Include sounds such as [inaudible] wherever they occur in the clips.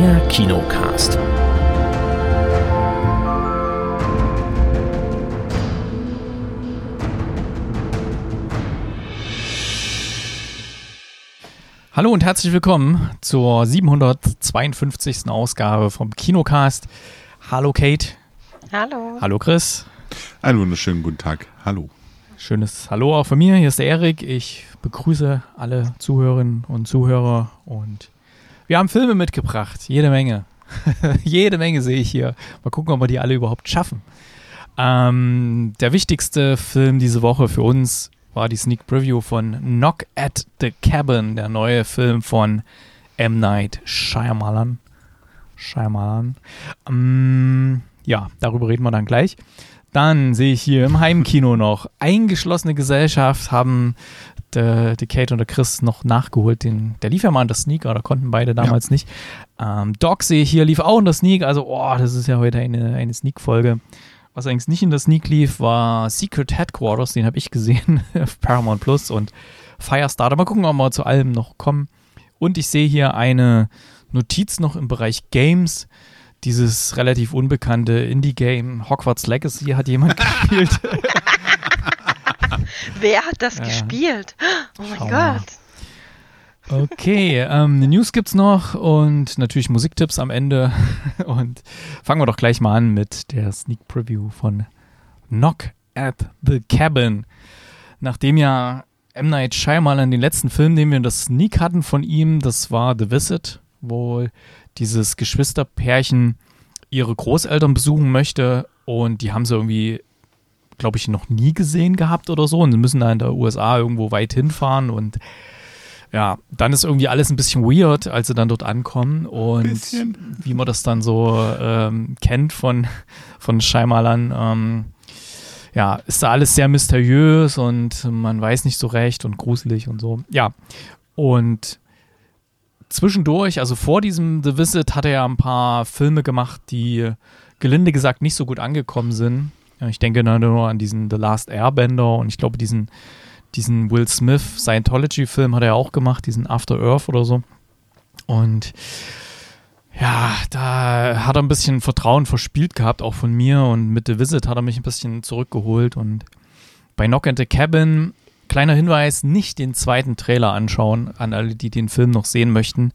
Der Kinocast. Hallo und herzlich willkommen zur 752. Ausgabe vom Kinocast. Hallo Kate. Hallo. Hallo Chris. Einen wunderschönen guten Tag. Hallo. Schönes Hallo auch von mir. Hier ist der Erik. Ich begrüße alle Zuhörerinnen und Zuhörer und wir haben Filme mitgebracht. Jede Menge. [laughs] Jede Menge sehe ich hier. Mal gucken, ob wir die alle überhaupt schaffen. Ähm, der wichtigste Film diese Woche für uns war die Sneak Preview von Knock at the Cabin, der neue Film von M. Night Shyamalan. Shyamalan. Ähm, ja, darüber reden wir dann gleich. Dann sehe ich hier im Heimkino noch eingeschlossene Gesellschaft haben der, die Kate und der Chris noch nachgeholt. Den, der lief ja mal in der Sneak, da konnten beide damals ja. nicht. Ähm, Doc sehe ich hier, lief auch in der Sneak. Also, oh, das ist ja heute eine, eine Sneak-Folge. Was eigentlich nicht in der Sneak lief, war Secret Headquarters, den habe ich gesehen [laughs] auf Paramount Plus und Firestarter. Mal gucken, ob wir zu allem noch kommen. Und ich sehe hier eine Notiz noch im Bereich Games. Dieses relativ unbekannte Indie-Game Hogwarts Legacy hat jemand [laughs] gespielt. [laughs] [laughs] Wer hat das äh, gespielt? Oh mein Gott. Okay, ähm, News gibt's noch und natürlich Musiktipps am Ende. [laughs] Und fangen wir doch gleich mal an mit der Sneak Preview von Knock at the Cabin. Nachdem ja M. Night Shyamalan den letzten Film, den wir in der Sneak hatten von ihm, das war The Visit, wo dieses Geschwisterpärchen ihre Großeltern besuchen möchte und die haben sie irgendwie, glaube ich, noch nie gesehen gehabt oder so und sie müssen da in der USA irgendwo weit hinfahren und ja, dann ist irgendwie alles ein bisschen weird, als sie dann dort ankommen und bisschen. wie man das dann so ähm, kennt von, von Scheimalern, ähm, ja, ist da alles sehr mysteriös und man weiß nicht so recht und gruselig und so. Ja, und zwischendurch, also vor diesem The Visit, hat er ja ein paar Filme gemacht, die gelinde gesagt nicht so gut angekommen sind. Ich denke nur an diesen The Last Airbender und ich glaube diesen diesen Will Smith Scientology-Film hat er auch gemacht, diesen After Earth oder so. Und ja, da hat er ein bisschen Vertrauen verspielt gehabt, auch von mir. Und mit The Visit hat er mich ein bisschen zurückgeholt. Und bei Knock at the Cabin, kleiner Hinweis, nicht den zweiten Trailer anschauen, an alle, die den Film noch sehen möchten.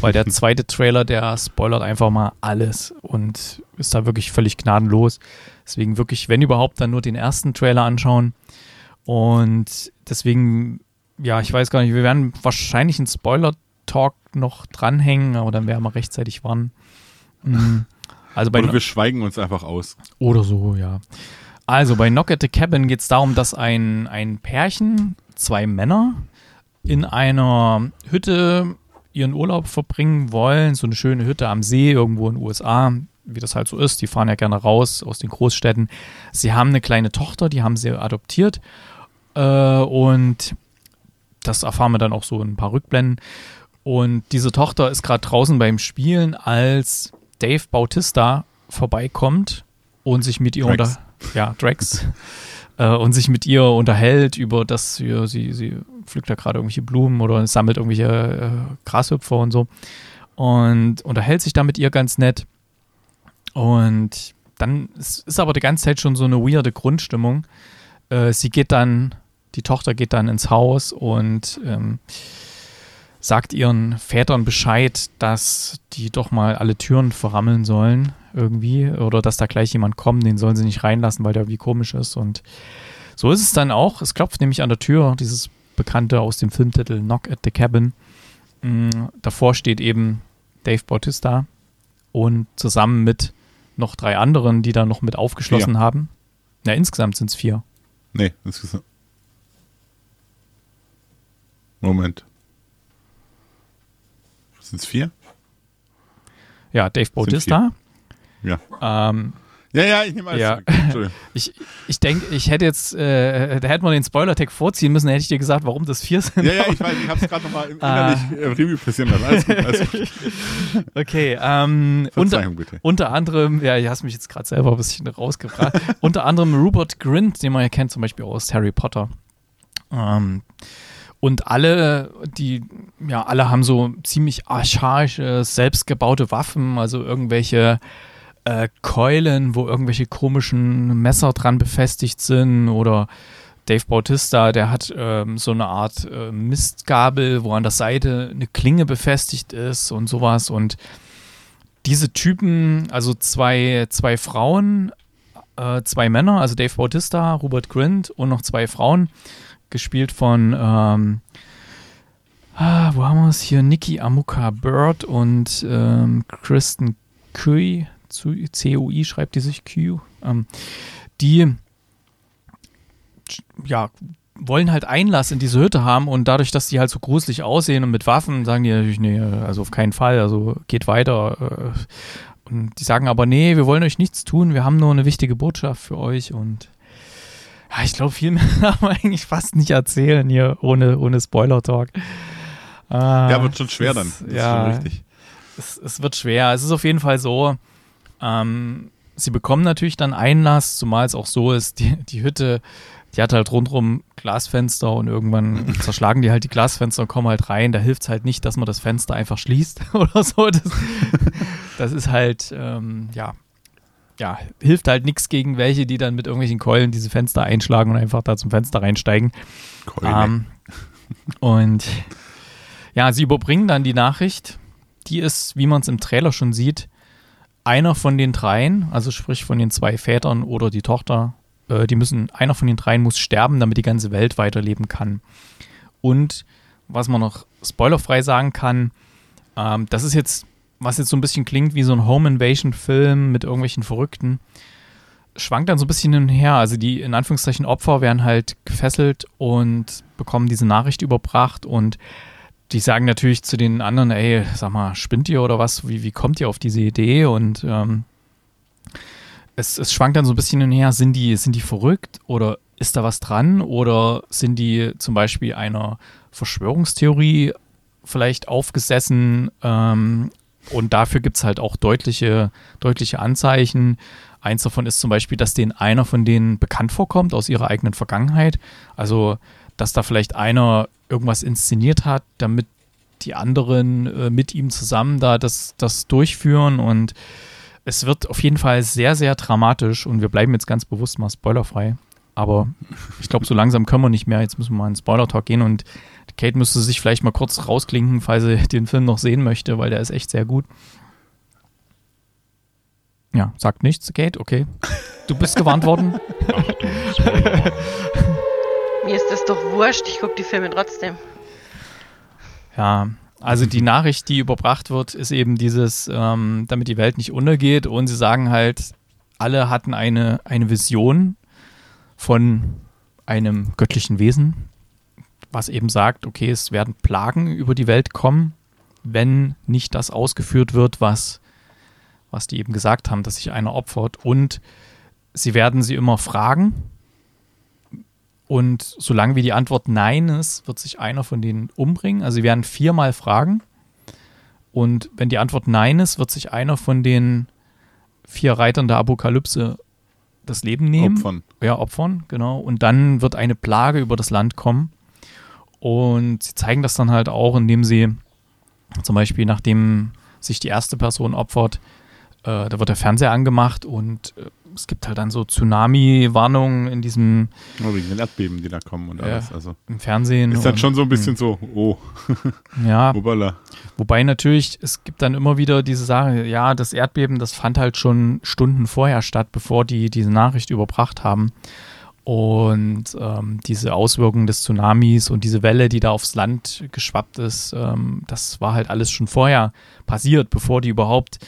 Weil der [laughs] zweite Trailer, der spoilert einfach mal alles und ist da wirklich völlig gnadenlos. Deswegen wirklich, wenn überhaupt, dann nur den ersten Trailer anschauen. Und deswegen, ja, ich weiß gar nicht, wir werden wahrscheinlich einen Spoiler-Talk noch dranhängen, aber dann werden wir rechtzeitig warnen. Mhm. Also bei Oder wir schweigen uns einfach aus. Oder so, ja. Also bei Knock at the Cabin geht es darum, dass ein, ein Pärchen, zwei Männer, in einer Hütte ihren Urlaub verbringen wollen. So eine schöne Hütte am See irgendwo in den USA, wie das halt so ist. Die fahren ja gerne raus aus den Großstädten. Sie haben eine kleine Tochter, die haben sie adoptiert äh, und das erfahren wir dann auch so in ein paar Rückblenden. Und diese Tochter ist gerade draußen beim Spielen, als Dave Bautista vorbeikommt und sich mit ihr unter ja Drax äh, und sich mit ihr unterhält über das sie sie, sie pflückt da gerade irgendwelche Blumen oder sammelt irgendwelche äh, Grashüpfer und so und unterhält sich da mit ihr ganz nett und dann ist, ist aber die ganze Zeit schon so eine weirde Grundstimmung. Äh, sie geht dann die Tochter geht dann ins Haus und ähm, sagt ihren Vätern Bescheid, dass die doch mal alle Türen verrammeln sollen irgendwie oder dass da gleich jemand kommt, den sollen sie nicht reinlassen, weil der wie komisch ist und so ist es dann auch. Es klopft nämlich an der Tür, dieses bekannte aus dem Filmtitel Knock at the Cabin. Mhm, davor steht eben Dave Bautista und zusammen mit noch drei anderen, die da noch mit aufgeschlossen vier. haben. Na, insgesamt sind es vier. Nee, insgesamt. Moment. Sind es vier? Ja, Dave Bautista. Ja. Ähm, ja, ja, ich nehme alles ja. [laughs] Ich, ich denke, ich hätte jetzt, äh, da hätte man den Spoiler-Tag vorziehen müssen, hätte ich dir gesagt, warum das vier sind. Ja, ja, ich weiß, ich habe es gerade nochmal [laughs] innerlich äh, Review passieren lassen. Alles gut, alles gut. [laughs] Okay, ähm, unter, bitte. unter anderem, ja, du hast mich jetzt gerade selber ein bisschen rausgebracht, unter anderem Rupert Grint, den man ja kennt, zum Beispiel aus Harry Potter. Ähm, Und alle, die, ja, alle haben so ziemlich archaische, selbstgebaute Waffen, also irgendwelche äh, Keulen, wo irgendwelche komischen Messer dran befestigt sind oder Dave Bautista, der hat ähm, so eine Art äh, Mistgabel, wo an der Seite eine Klinge befestigt ist und sowas. Und diese Typen, also zwei, zwei Frauen, äh, zwei Männer, also Dave Bautista, Robert Grint und noch zwei Frauen, gespielt von, ähm, ah, wo haben wir es hier? Nikki Amuka Bird und ähm, Kristen Cui, C-U-I schreibt die sich Q, ähm, die ja, wollen halt Einlass in diese Hütte haben und dadurch, dass die halt so gruselig aussehen und mit Waffen, sagen die natürlich, nee, also auf keinen Fall, also geht weiter. Äh, und die sagen aber, nee, wir wollen euch nichts tun, wir haben nur eine wichtige Botschaft für euch und ich glaube, viel mehr [laughs] kann man eigentlich fast nicht erzählen hier ohne, ohne Spoiler-Talk. Äh, ja, wird schon schwer dann. Das ja, ist richtig. Es, es, wird schwer. Es ist auf jeden Fall so, ähm, sie bekommen natürlich dann Einlass, zumal es auch so ist, die, die Hütte, die hat halt rundrum Glasfenster und irgendwann [laughs] zerschlagen die halt die Glasfenster und kommen halt rein. Da hilft es halt nicht, dass man das Fenster einfach schließt [laughs] oder so. Das, das ist halt, ähm, ja, ja, hilft halt nichts gegen welche, die dann mit irgendwelchen Keulen diese Fenster einschlagen und einfach da zum Fenster reinsteigen. Ähm, und ja, sie überbringen dann die Nachricht. Die ist, wie man es im Trailer schon sieht, einer von den dreien, also sprich von den zwei Vätern oder die Tochter, äh, die müssen, einer von den dreien muss sterben, damit die ganze Welt weiterleben kann. Und was man noch spoilerfrei sagen kann, ähm, das ist jetzt was jetzt so ein bisschen klingt wie so ein Home Invasion-Film mit irgendwelchen Verrückten, schwankt dann so ein bisschen hin und her. Also die in Anführungszeichen Opfer werden halt gefesselt und bekommen diese Nachricht überbracht und die sagen natürlich zu den anderen, ey, sag mal, spinnt ihr oder was? Wie, wie kommt ihr auf diese Idee? Und ähm, es, es schwankt dann so ein bisschen hin und her, sind die, sind die verrückt oder ist da was dran? Oder sind die zum Beispiel einer Verschwörungstheorie vielleicht aufgesessen ähm, und dafür gibt es halt auch deutliche, deutliche Anzeichen. Eins davon ist zum Beispiel, dass denen einer von denen bekannt vorkommt aus ihrer eigenen Vergangenheit. Also, dass da vielleicht einer irgendwas inszeniert hat, damit die anderen äh, mit ihm zusammen da das, das durchführen. Und es wird auf jeden Fall sehr, sehr dramatisch. Und wir bleiben jetzt ganz bewusst mal spoilerfrei. Aber ich glaube, so langsam können wir nicht mehr. Jetzt müssen wir mal in Spoiler-Talk gehen und Kate müsste sich vielleicht mal kurz rausklinken, falls sie [laughs] den Film noch sehen möchte, weil der ist echt sehr gut. Ja, sagt nichts, Kate, okay. Du bist gewarnt worden. [laughs] Mir ist das doch wurscht, ich gucke die Filme trotzdem. Ja, also die Nachricht, die überbracht wird, ist eben dieses, ähm, damit die Welt nicht untergeht. Und sie sagen halt, alle hatten eine, eine Vision von einem göttlichen Wesen, was eben sagt, okay, es werden Plagen über die Welt kommen, wenn nicht das ausgeführt wird, was, was die eben gesagt haben, dass sich einer opfert. Und sie werden sie immer fragen. Und solange wie die Antwort Nein ist, wird sich einer von denen umbringen. Also sie werden viermal fragen. Und wenn die Antwort Nein ist, wird sich einer von den vier Reitern der Apokalypse das Leben nehmen. Opfern. Ja, opfern, genau. Und dann wird eine Plage über das Land kommen. Und sie zeigen das dann halt auch, indem sie zum Beispiel, nachdem sich die erste Person opfert, äh, da wird der Fernseher angemacht und äh, es gibt halt dann so Tsunami-Warnungen in diesem. Oh, wegen den Erdbeben, die da kommen und alles. Also Im Fernsehen. Ist dann schon so ein bisschen so, oh. [laughs] ja. [laughs] Obala. Wobei natürlich, es gibt dann immer wieder diese Sache, ja, das Erdbeben, das fand halt schon Stunden vorher statt, bevor die diese Nachricht überbracht haben. Und ähm, diese Auswirkungen des Tsunamis und diese Welle, die da aufs Land geschwappt ist, ähm, das war halt alles schon vorher passiert, bevor die überhaupt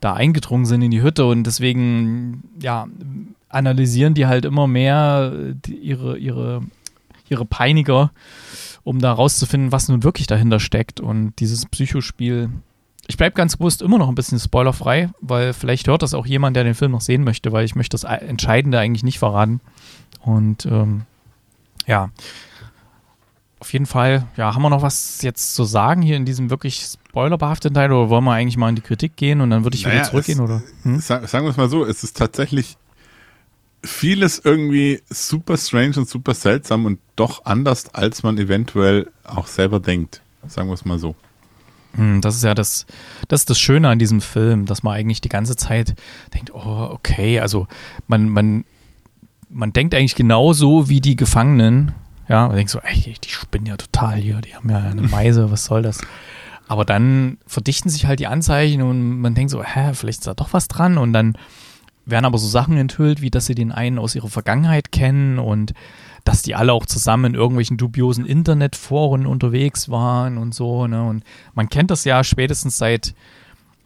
da eingedrungen sind in die Hütte. Und deswegen, ja, analysieren die halt immer mehr die, ihre, ihre, ihre Peiniger, um da rauszufinden, was nun wirklich dahinter steckt. Und dieses Psychospiel ich bleibe ganz bewusst immer noch ein bisschen spoilerfrei, weil vielleicht hört das auch jemand, der den Film noch sehen möchte, weil ich möchte das Entscheidende eigentlich nicht verraten. Und ähm, ja, auf jeden Fall, ja, haben wir noch was jetzt zu sagen hier in diesem wirklich spoilerbehafteten Teil oder wollen wir eigentlich mal in die Kritik gehen und dann würde ich naja, wieder zurückgehen, es, oder? Hm? Sagen wir es mal so, es ist tatsächlich vieles irgendwie super strange und super seltsam und doch anders, als man eventuell auch selber denkt. Sagen wir es mal so. Hm, Das ist ja das, das ist das Schöne an diesem Film, dass man eigentlich die ganze Zeit denkt, oh, okay, also man, man, man denkt eigentlich genauso wie die Gefangenen. Ja, man denkt so, ey, die spinnen ja total hier, die haben ja eine Meise, was soll das? Aber dann verdichten sich halt die Anzeichen und man denkt so, hä, vielleicht ist da doch was dran und dann werden aber so Sachen enthüllt, wie dass sie den einen aus ihrer Vergangenheit kennen und dass die alle auch zusammen in irgendwelchen dubiosen Internetforen unterwegs waren und so. Ne? Und man kennt das ja spätestens seit,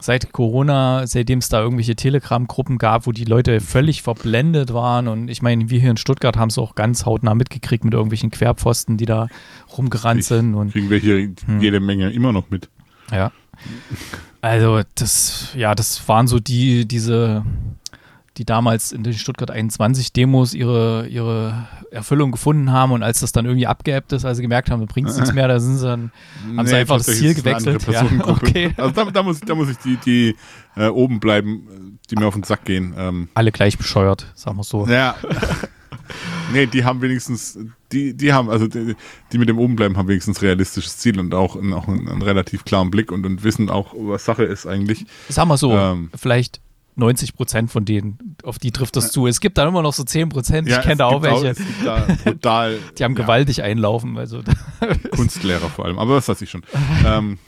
seit Corona, seitdem es da irgendwelche Telegram-Gruppen gab, wo die Leute völlig verblendet waren. Und ich meine, wir hier in Stuttgart haben es auch ganz hautnah mitgekriegt mit irgendwelchen Querpfosten, die da rumgerannt sind. Und Kriegen wir hier jede Menge immer noch mit. ja. Also, das, ja, das waren so die, diese, die damals in den Stuttgart 21 Demos ihre, ihre Erfüllung gefunden haben und als das dann irgendwie abgeebbt ist, als sie gemerkt haben, da bringt es nichts [laughs] mehr, da sind sie dann, haben sie einfach das Ziel gewechselt. Ja, okay. Also da, da, muss, da muss ich die, die äh, oben bleiben, die mir auf den Sack gehen. Ähm, Alle gleich bescheuert, sagen wir so. ja. [laughs] nee, die haben wenigstens, die, die haben, also die, die mit dem oben bleiben, haben wenigstens realistisches Ziel und auch, einen- auch einen, einen relativ klaren Blick und, und wissen auch, was Sache ist eigentlich. Sagen wir so, Ähm. vielleicht 90 Prozent von denen, auf die trifft das zu. Es gibt dann immer noch so 10 Prozent, ich kenne da auch welche, gibt da brutal [laughs] die haben ja, gewaltig einlaufen. Also, [laughs] Kunstlehrer vor allem, aber das weiß ich schon. [laughs] ähm,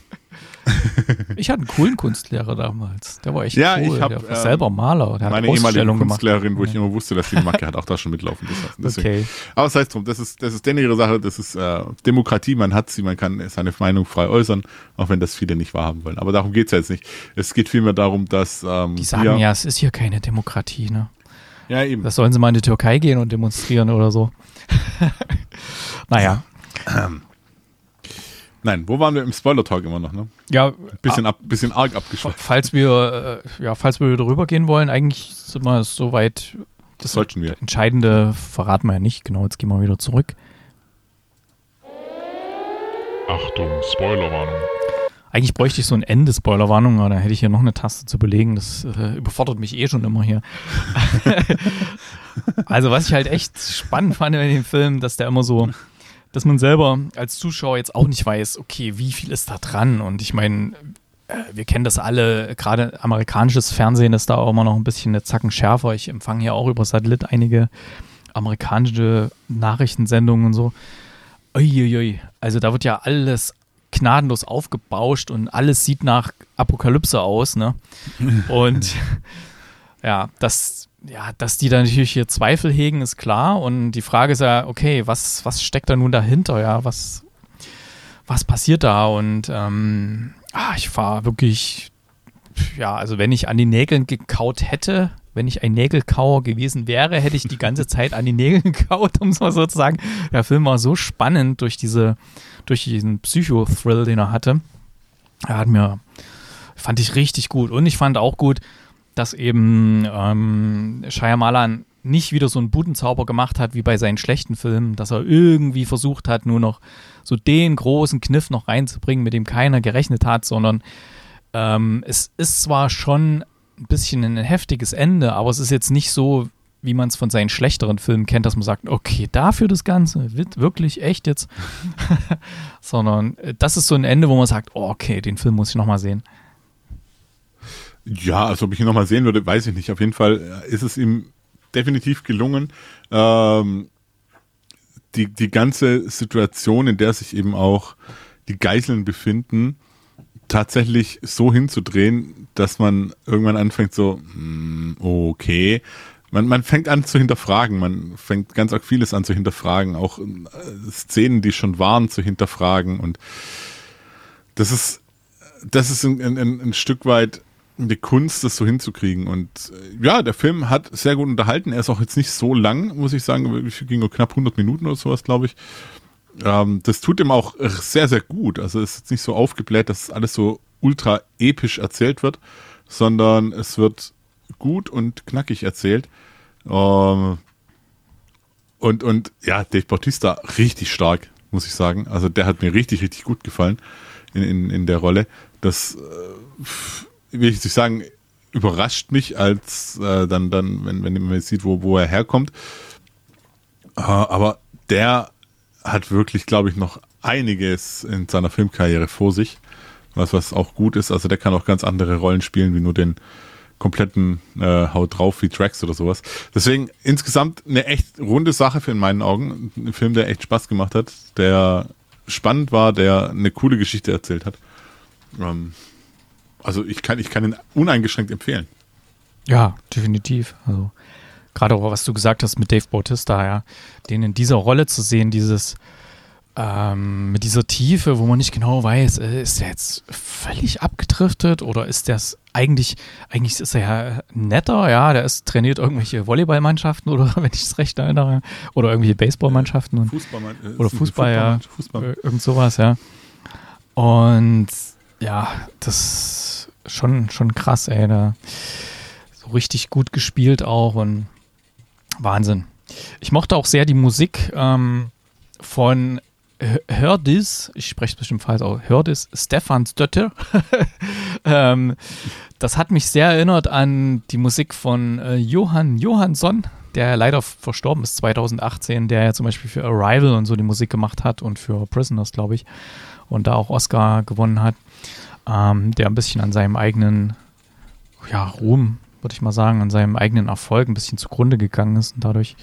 [laughs] ich hatte einen coolen Kunstlehrer damals, der war echt Ja, cool. ich hab, der war ähm, selber Maler, der meine hat ehemalige. Kunstlehrerin, wo ich immer wusste, dass die eine Macke [laughs] hat, auch da schon mitlaufen. Deswegen. Okay. Aber das heißt drum, das ist, das ist denn ihre Sache, das ist äh, Demokratie, man hat sie, man kann seine Meinung frei äußern, auch wenn das viele nicht wahrhaben wollen. Aber darum geht's ja jetzt nicht. Es geht vielmehr darum, dass ähm, Die sagen ja, es ist hier keine Demokratie, ne? ja eben. Das sollen sie mal in die Türkei gehen und demonstrieren oder so. [laughs] naja. [clears throat] Nein, wo waren wir im Spoiler-Talk immer noch, ne? Ja, Bisschen, ab, bisschen arg abgeschweift. falls wir, äh, ja, falls wir darüber gehen wollen, eigentlich sind wir soweit. Das Sollten wir. Entscheidende verraten wir ja nicht. Genau, jetzt gehen wir wieder zurück. Achtung, Spoilerwarnung. Eigentlich bräuchte ich so ein Ende Spoilerwarnung, aber da hätte ich hier noch eine Taste zu belegen. Das äh, überfordert mich eh schon immer hier. [laughs] [laughs] also, was ich halt echt spannend fand in dem Film, dass der immer so, dass man selber als Zuschauer jetzt auch nicht weiß, okay, wie viel ist da dran? Und ich meine, äh, wir kennen das alle, gerade amerikanisches Fernsehen ist da auch immer noch ein bisschen eine Zacken schärfer. Ich empfange hier auch über Satellit einige amerikanische Nachrichtensendungen und so. Uiuiui. Also da wird ja alles gnadenlos aufgebauscht und alles sieht nach Apokalypse aus, ne? [laughs] Und ja, dass, ja, dass die da natürlich hier Zweifel hegen, ist klar. Und die Frage ist ja, okay, was, was steckt da nun dahinter? Ja, was, was passiert da? Und ähm, ah, ich war wirklich, ja, also wenn ich an den Nägeln gekaut hätte, wenn ich ein Nägelkauer gewesen wäre, hätte ich die ganze [laughs] Zeit an den Nägeln gekaut, um es mal so zu sagen. Der Film war so spannend durch diese, durch diesen Psycho-Thrill, den er hatte. Er hat mir, fand ich richtig gut. Und ich fand auch gut, dass eben ähm, Shyamalan nicht wieder so einen Budenzauber gemacht hat wie bei seinen schlechten Filmen, dass er irgendwie versucht hat, nur noch so den großen Kniff noch reinzubringen, mit dem keiner gerechnet hat, sondern ähm, es ist zwar schon ein bisschen ein heftiges Ende, aber es ist jetzt nicht so, wie man es von seinen schlechteren Filmen kennt, dass man sagt, okay, dafür das Ganze, wird wirklich echt jetzt, [laughs] sondern äh, das ist so ein Ende, wo man sagt, oh, okay, den Film muss ich nochmal sehen. Ja, also ob ich ihn nochmal sehen würde, weiß ich nicht. Auf jeden Fall ist es ihm definitiv gelungen, ähm, die, die ganze Situation, in der sich eben auch die Geiseln befinden, tatsächlich so hinzudrehen, dass man irgendwann anfängt so, hm, okay, man, man fängt an zu hinterfragen, man fängt ganz arg vieles an zu hinterfragen, auch äh, Szenen, die schon waren, zu hinterfragen. Und das ist, das ist ein, ein, ein Stück weit die Kunst, das so hinzukriegen. Und äh, ja, der Film hat sehr gut unterhalten. Er ist auch jetzt nicht so lang, muss ich sagen. Es ging nur knapp 100 Minuten oder sowas, glaube ich. Ähm, das tut ihm auch sehr, sehr gut. Also es ist jetzt nicht so aufgebläht, dass alles so ultra episch erzählt wird, sondern es wird gut und knackig erzählt. Ähm, und, und ja, Dave Bautista richtig stark, muss ich sagen. Also der hat mir richtig, richtig gut gefallen in, in, in der Rolle. Das, äh, will ich sagen, überrascht mich, als äh, dann, dann, wenn, wenn man sieht, wo, wo er herkommt. Äh, aber der hat wirklich, glaube ich, noch einiges in seiner Filmkarriere vor sich. Was, was auch gut ist. Also der kann auch ganz andere Rollen spielen, wie nur den kompletten äh, Haut drauf wie Tracks oder sowas. Deswegen insgesamt eine echt runde Sache für in meinen Augen. Ein Film, der echt Spaß gemacht hat, der spannend war, der eine coole Geschichte erzählt hat. Ähm, also ich kann, ich kann ihn uneingeschränkt empfehlen. Ja, definitiv. Also gerade auch, was du gesagt hast mit Dave Bautista, ja, den in dieser Rolle zu sehen, dieses ähm, mit dieser Tiefe, wo man nicht genau weiß, äh, ist der jetzt völlig abgedriftet oder ist der eigentlich, eigentlich ist er ja netter, ja, der ist trainiert irgendwelche Volleyballmannschaften oder [laughs] wenn ich es recht erinnere, oder irgendwelche Baseballmannschaften und, Fußball, äh, oder Fußball, ja, Fußball. irgend sowas, ja. Und ja, das schon, schon krass, ey, da so richtig gut gespielt auch und Wahnsinn. Ich mochte auch sehr die Musik ähm, von Hördis, ich spreche es bestimmt falsch aus, Hördis Stefansdötter. [laughs] ähm, das hat mich sehr erinnert an die Musik von äh, Johann Johansson, der leider verstorben ist 2018, der ja zum Beispiel für Arrival und so die Musik gemacht hat und für Prisoners, glaube ich, und da auch Oscar gewonnen hat, ähm, der ein bisschen an seinem eigenen ja, Ruhm, würde ich mal sagen, an seinem eigenen Erfolg ein bisschen zugrunde gegangen ist und dadurch,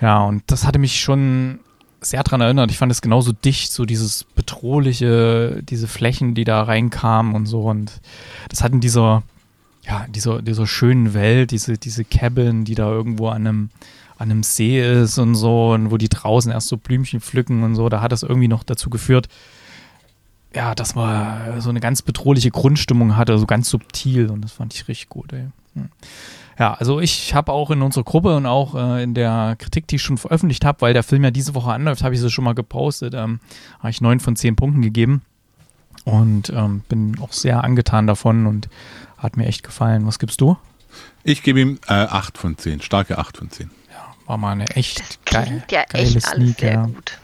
ja, und das hatte mich schon sehr daran erinnert. Ich fand es genauso dicht, so dieses bedrohliche, diese Flächen, die da reinkamen und so. Und das hat in dieser, ja, dieser, dieser schönen Welt, diese, diese Cabin, die da irgendwo an einem, an einem See ist und so, und wo die draußen erst so Blümchen pflücken und so, da hat das irgendwie noch dazu geführt, ja, dass man so eine ganz bedrohliche Grundstimmung hatte, so ganz subtil und das fand ich richtig gut, ey. Hm. Ja, also ich habe auch in unserer Gruppe und auch äh, in der Kritik, die ich schon veröffentlicht habe, weil der Film ja diese Woche anläuft, habe ich es schon mal gepostet, ähm, habe ich neun von zehn Punkten gegeben und ähm, bin auch sehr angetan davon und hat mir echt gefallen. Was gibst du? Ich gebe ihm äh, 8 von 10, starke 8 von 10. Ja, war mal eine echt Das geil, ja geile echt alles Sneak, sehr ja. gut.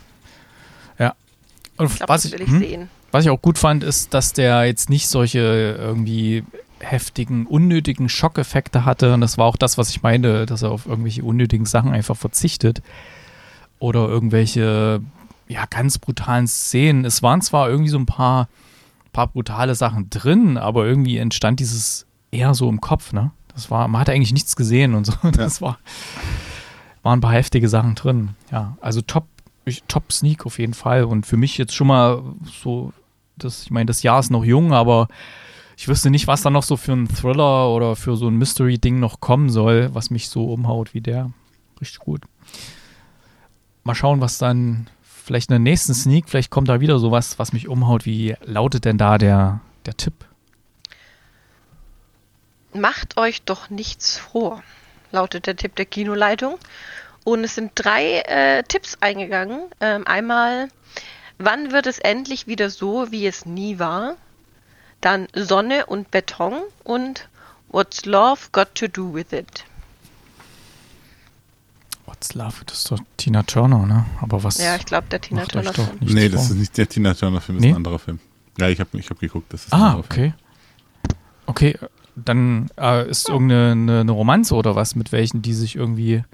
Und Ich glaube, was das ich, will ich hm? sehen. Was ich auch gut fand, ist, dass der jetzt nicht solche irgendwie heftigen, unnötigen Schockeffekte hatte. Und das war auch das, was ich meinte, dass er auf irgendwelche unnötigen Sachen einfach verzichtet. Oder irgendwelche, ja, ganz brutalen Szenen. Es waren zwar irgendwie so ein paar, paar brutale Sachen drin, aber irgendwie entstand dieses eher so im Kopf, ne? Das war, man hat eigentlich nichts gesehen und so. [laughs] Das war, waren ein paar heftige Sachen drin. Ja, also top, ich- top Sneak auf jeden Fall. Und für mich jetzt schon mal so, das, ich meine, das Jahr ist noch jung, aber ich wüsste nicht, was da noch so für ein Thriller oder für so ein Mystery-Ding noch kommen soll, was mich so umhaut wie der. Richtig gut. Mal schauen, was dann vielleicht in der nächsten Sneak, vielleicht kommt da wieder sowas, was mich umhaut. Wie lautet denn da der, der Tipp? Macht euch doch nichts vor, lautet der Tipp der Kinoleitung. Und es sind drei äh, Tipps eingegangen. Ähm, einmal, wann wird es endlich wieder so, wie es nie war? Dann Sonne und Beton und What's Love Got to Do with It? What's Love? Das ist doch Tina Turner, ne? Aber was Ja, ich glaube, der Tina Turner doch Film. nee, das ist nicht der Tina Turner Film, das Nee? ist ein anderer Film. Ja, ich habe ich hab geguckt, das ist ein Ah, anderer Film. okay. Okay, dann äh, ist irgendeine eine, eine Romanze oder was, mit welchen die sich irgendwie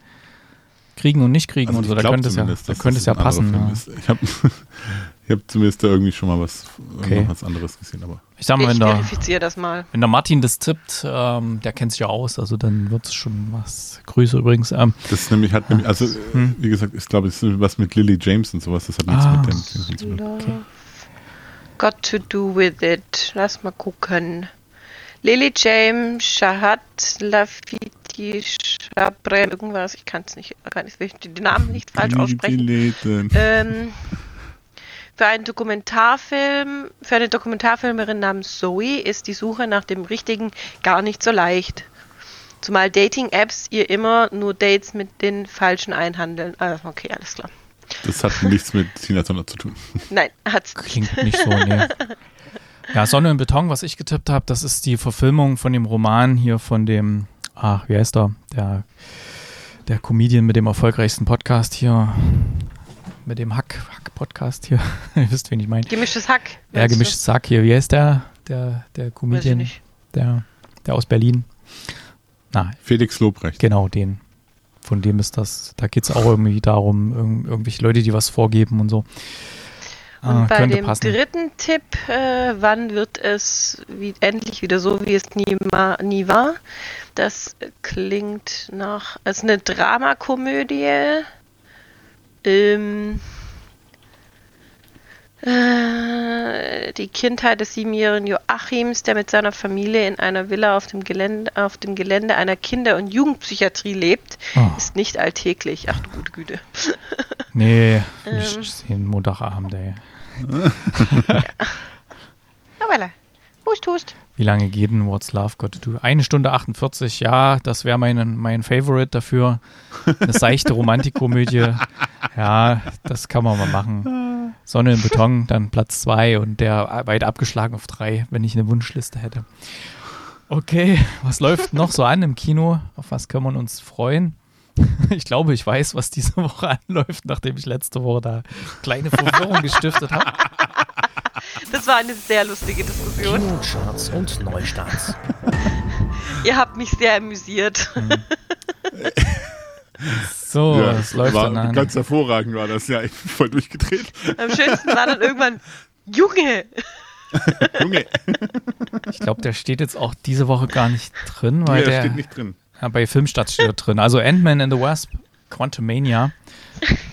kriegen und nicht kriegen Also und so. Da könnte es ja, da könnte es ja passen. Ich habe [laughs] ich hab zumindest da irgendwie schon mal was, Okay. irgendwas anderes gesehen, aber Ich sag mal, wenn Ich der, verifiziere das mal. wenn der Martin das tippt, ähm, der kennt sich ja aus, also dann wird es schon was. Grüße übrigens. Ähm, das ist nämlich hat nämlich, also Hm. wie gesagt, ich glaube, es ist was mit Lily James und sowas, das hat nichts Ah. mit dem Film zu tun. Love Got to Do with It. Lass mal gucken. Lily James, Shahad, Lafiti, Shabre, irgendwas. Ich kann es nicht, kann ich den Namen nicht falsch aussprechen. Ähm, für einen Dokumentarfilm, für eine Dokumentarfilmerin namens Zoe ist die Suche nach dem Richtigen gar nicht so leicht. Zumal Dating-Apps ihr immer nur Dates mit den Falschen einhandeln. Ah, okay, alles klar. Das hat nichts mit Tina Turner zu tun. Nein, hat's nicht. klingt nicht so, nee. [laughs] Ja, Sonne und Beton, was ich getippt habe, das ist die Verfilmung von dem Roman hier von dem, ach, wie heißt er? Der, der Comedian mit dem erfolgreichsten Podcast hier. Mit dem Hack, Hack-Podcast hier. [laughs] Ihr wisst, wen ich meine. Gemischtes Hack. Ja, du? gemischtes Sack hier. Wie heißt der? Der, der Comedian, nicht. der, der aus Berlin. Na, Felix Lobrecht. genau den. Von dem ist das, da geht es auch irgendwie darum, irg irgendwelche Leute, die was vorgeben und so. Und Ah, bei dem passen. dritten Tipp, äh, wann wird es wie, endlich wieder so, wie es nie, ma, nie war? Das klingt nach, es ist eine Dramakomödie. Ähm, äh, die Kindheit des siebenjährigen Joachims, der mit seiner Familie in einer Villa auf dem Gelände, auf dem Gelände einer Kinder- und Jugendpsychiatrie lebt, Oh. ist nicht alltäglich. Ach du gute Güte. [laughs] Nee, Ähm. nicht sehen, Montagabend, ey. [laughs] Na voilà. Hust, hust. Wie lange geht denn What's Love Got to Do? Eine Stunde 48, ja, das wäre mein, mein Favorite dafür. Eine seichte Romantikkomödie. Ja, das kann man mal machen. Sonne im Beton, dann Platz zwei und der weit abgeschlagen auf drei, wenn ich eine Wunschliste hätte. Okay, was läuft noch so an im Kino? Auf was können wir uns freuen? [laughs] Ich glaube, ich weiß, was diese Woche [laughs] anläuft, nachdem ich letzte Woche da kleine Verwirrung gestiftet habe. [laughs] Das war eine sehr lustige Diskussion. Kinocharts und Neustarts. Ihr habt mich sehr amüsiert. So, es läuft war dann an. ganz hervorragend war das, ja, ich bin voll durchgedreht. Am schönsten war dann irgendwann, Junge! Junge, Ich glaube, der steht jetzt auch diese Woche gar nicht drin, nee, weil das der steht nicht drin. Ja, bei Filmstadt steht er drin. Also Ant-Man and the Wasp, Quantumania.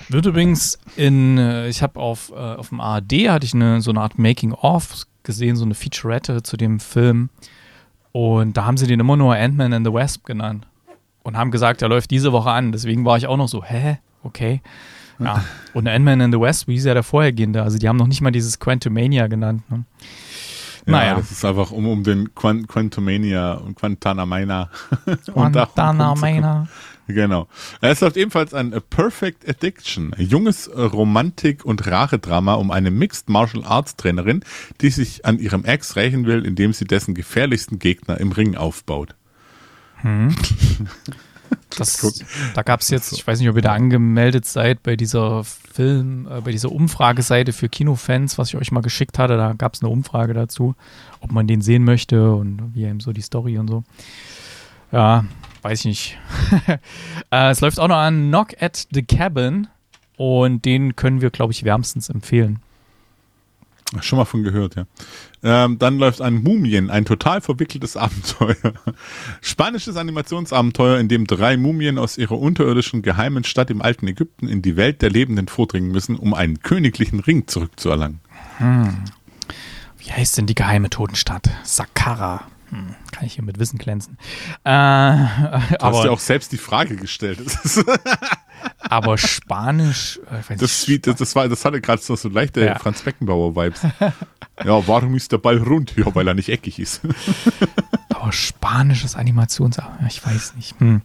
Wird übrigens in, äh, ich habe auf, äh, auf dem ARD hatte ich eine, so eine Art Making-of gesehen, so eine Featurette zu dem Film. Und da haben sie den immer nur Ant-Man and the Wasp genannt. Und haben gesagt, der läuft diese Woche an. Deswegen war ich auch noch so, hä? Okay. Ja. [laughs] Und Ant-Man and the Wasp, wie ist ja der vorhergehende? Also die haben noch nicht mal dieses Quantumania genannt. Ne? Ja, Naja. das ist einfach um, um den Quant Quantumania und Quantanamania. [laughs] und darum Quantana kommt's- Mania. Genau. Es läuft ebenfalls ein Perfect Addiction, ein junges äh, Romantik- und Rache-Drama um eine Mixed Martial Arts Trainerin, die sich an ihrem Ex rächen will, indem sie dessen gefährlichsten Gegner im Ring aufbaut. [laughs] [laughs] Das, da gab es jetzt, ich weiß nicht, ob ihr da angemeldet seid bei dieser Film, äh, bei dieser Umfrageseite für Kinofans, was ich euch mal geschickt hatte. Da gab es eine Umfrage dazu, ob man den sehen möchte und wie eben so die Story und so. Ja, weiß ich nicht. [laughs] äh, es läuft auch noch an Knock at the Cabin und den können wir, glaube ich, wärmstens empfehlen. Schon mal von gehört, ja. Ähm, dann läuft ein Mumien, ein total verwickeltes [laughs] Abenteuer. Spanisches Animationsabenteuer, in dem drei Mumien aus ihrer unterirdischen geheimen Stadt im alten Ägypten in die Welt der Lebenden vordringen müssen, um einen königlichen Ring zurückzuerlangen. Wie heißt denn die geheime Totenstadt? Saqqara. Hm, kann ich hier mit Wissen glänzen. Äh, [laughs] Du hast ja auch selbst die Frage gestellt. [laughs] Das, aber Spanisch, äh, ich das, nicht, ist wie- das, das, war, das hatte gerade so, so leichte Ja. Franz Beckenbauer-Vibes. Ja, warum ist der Ball rund? Ja, weil er nicht eckig ist. [laughs] Aber spanisches Animations... Ich weiß nicht. Hm.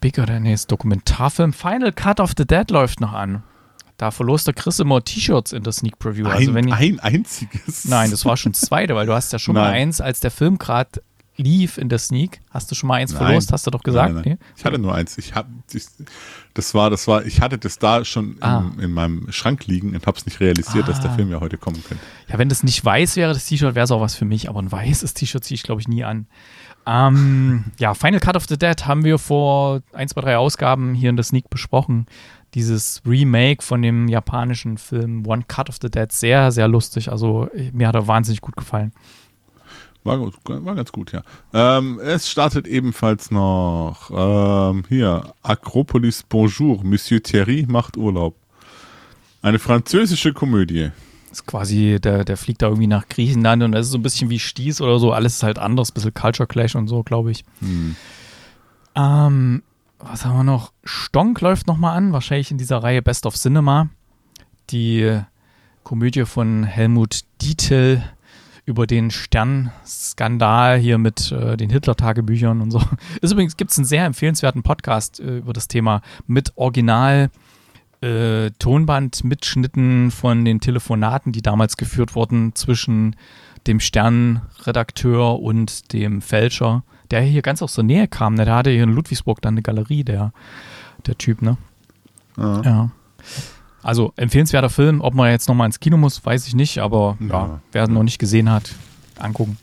Big oder nee, ist Dokumentarfilm. Final Cut of the Dead läuft noch an. Da verlost der Chris immer T-Shirts in der Sneak Preview. Also Ein, wenn ihr, ein einziges. nein, das war schon das zweite, weil du hast ja schon mal Nein. eins, als der Film gerade lief in der Sneak. Hast du schon mal eins Nein. verlost, hast du doch gesagt? Nein, nein. Nee? Ich hatte nur eins. Ich hab, ich, das war, das war, ich hatte das da schon Ah. in, in meinem Schrank liegen und habe es nicht realisiert, dass der Ah. Film ja heute kommen könnte. Ja, wenn das nicht weiß wäre, das T-Shirt, wäre es auch was für mich, aber ein weißes T-Shirt ziehe ich, glaube ich, nie an. Ähm, [laughs] ja, Final Cut of the Dead haben wir vor ein, zwei, drei Ausgaben hier in der Sneak besprochen. Dieses Remake von dem japanischen Film One Cut of the Dead, sehr, sehr lustig. Also mir hat er wahnsinnig gut gefallen. War, gut, war ganz gut, ja. Ähm, es startet ebenfalls noch ähm, hier Acropolis Bonjour, Monsieur Thierry macht Urlaub. Eine französische Komödie. ist quasi, der, der fliegt da irgendwie nach Griechenland und das ist so ein bisschen wie Stieß oder so. Alles ist halt anders, bisschen Culture Clash und so, glaube ich. Hm. Ähm, was haben wir noch? Stonk läuft nochmal an, wahrscheinlich in dieser Reihe Best of Cinema. Die Komödie von Helmut Dietl über den Sternskandal hier mit äh, den Hitler-Tagebüchern und so. [laughs] Ist übrigens, gibt es einen sehr empfehlenswerten Podcast äh, über das Thema mit Original äh, Tonband-Mitschnitten von den Telefonaten, die damals geführt wurden zwischen dem Stern-Redakteur und dem Fälscher, der hier ganz aus der Nähe kam. Ne? Der hatte hier in Ludwigsburg dann eine Galerie, der, der Typ, ne? Ja. Ja. Also empfehlenswerter Film. Ob man jetzt nochmal ins Kino muss, weiß ich nicht, aber ja, Ja. wer ihn noch nicht gesehen hat, angucken.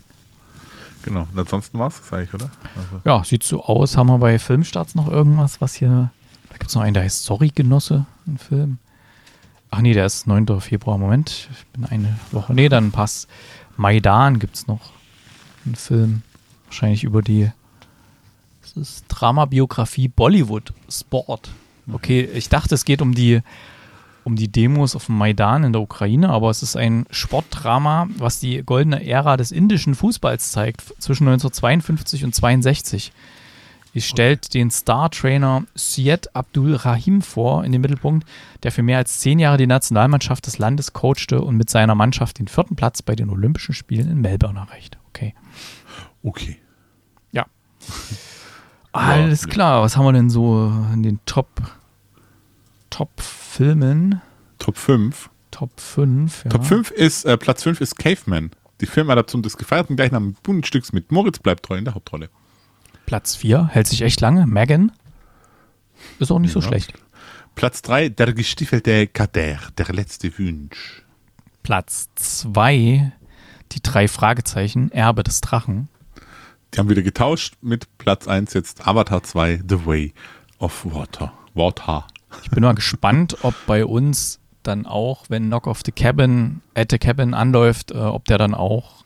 Genau. Und ansonsten war es eigentlich, oder? Also, Ja, sieht so aus. Haben wir bei Filmstarts noch irgendwas, was hier. Da gibt es noch einen, der heißt Sorry, Genosse, ein Film. Ach nee, der ist 9. Februar. Moment, ich bin eine Woche. Nee, dann passt. Maidan gibt es noch einen Film. Wahrscheinlich über die. Das ist Dramabiografie Bollywood Sport. Okay, ich dachte, es geht um die um die Demos auf dem Maidan in der Ukraine, aber es ist ein Sportdrama, was die goldene Ära des indischen Fußballs zeigt, zwischen 1952 und 62. Es stellt den Star-Trainer Syed Abdul Rahim vor in den Mittelpunkt, der für mehr als zehn Jahre die Nationalmannschaft des Landes coachte und mit seiner Mannschaft den vierten Platz bei den Olympischen Spielen in Melbourne erreichte. Okay. okay. [laughs] Alles klar, was haben wir denn so in den Top Top-Filmen? Top 5. Top 5. Ja. Top 5 ist, äh, Platz 5 ist Caveman. Die Filmadaption des gefeierten gleichnamigen Bühnenstücks mit Moritz bleibt treu in der Hauptrolle. Platz 4, hält sich echt lange. Megan. Ist auch nicht so Ja. schlecht. Platz 3, der gestiefelte Kader, der letzte Wunsch. Platz 2, die drei Fragezeichen, Erbe des Drachen. Die haben wieder getauscht mit Platz 1 jetzt Avatar 2, The Way of Water. Water. Ich bin mal gespannt, ob bei uns dann auch, wenn Knock of the Cabin, at the Cabin anläuft, äh, ob der dann auch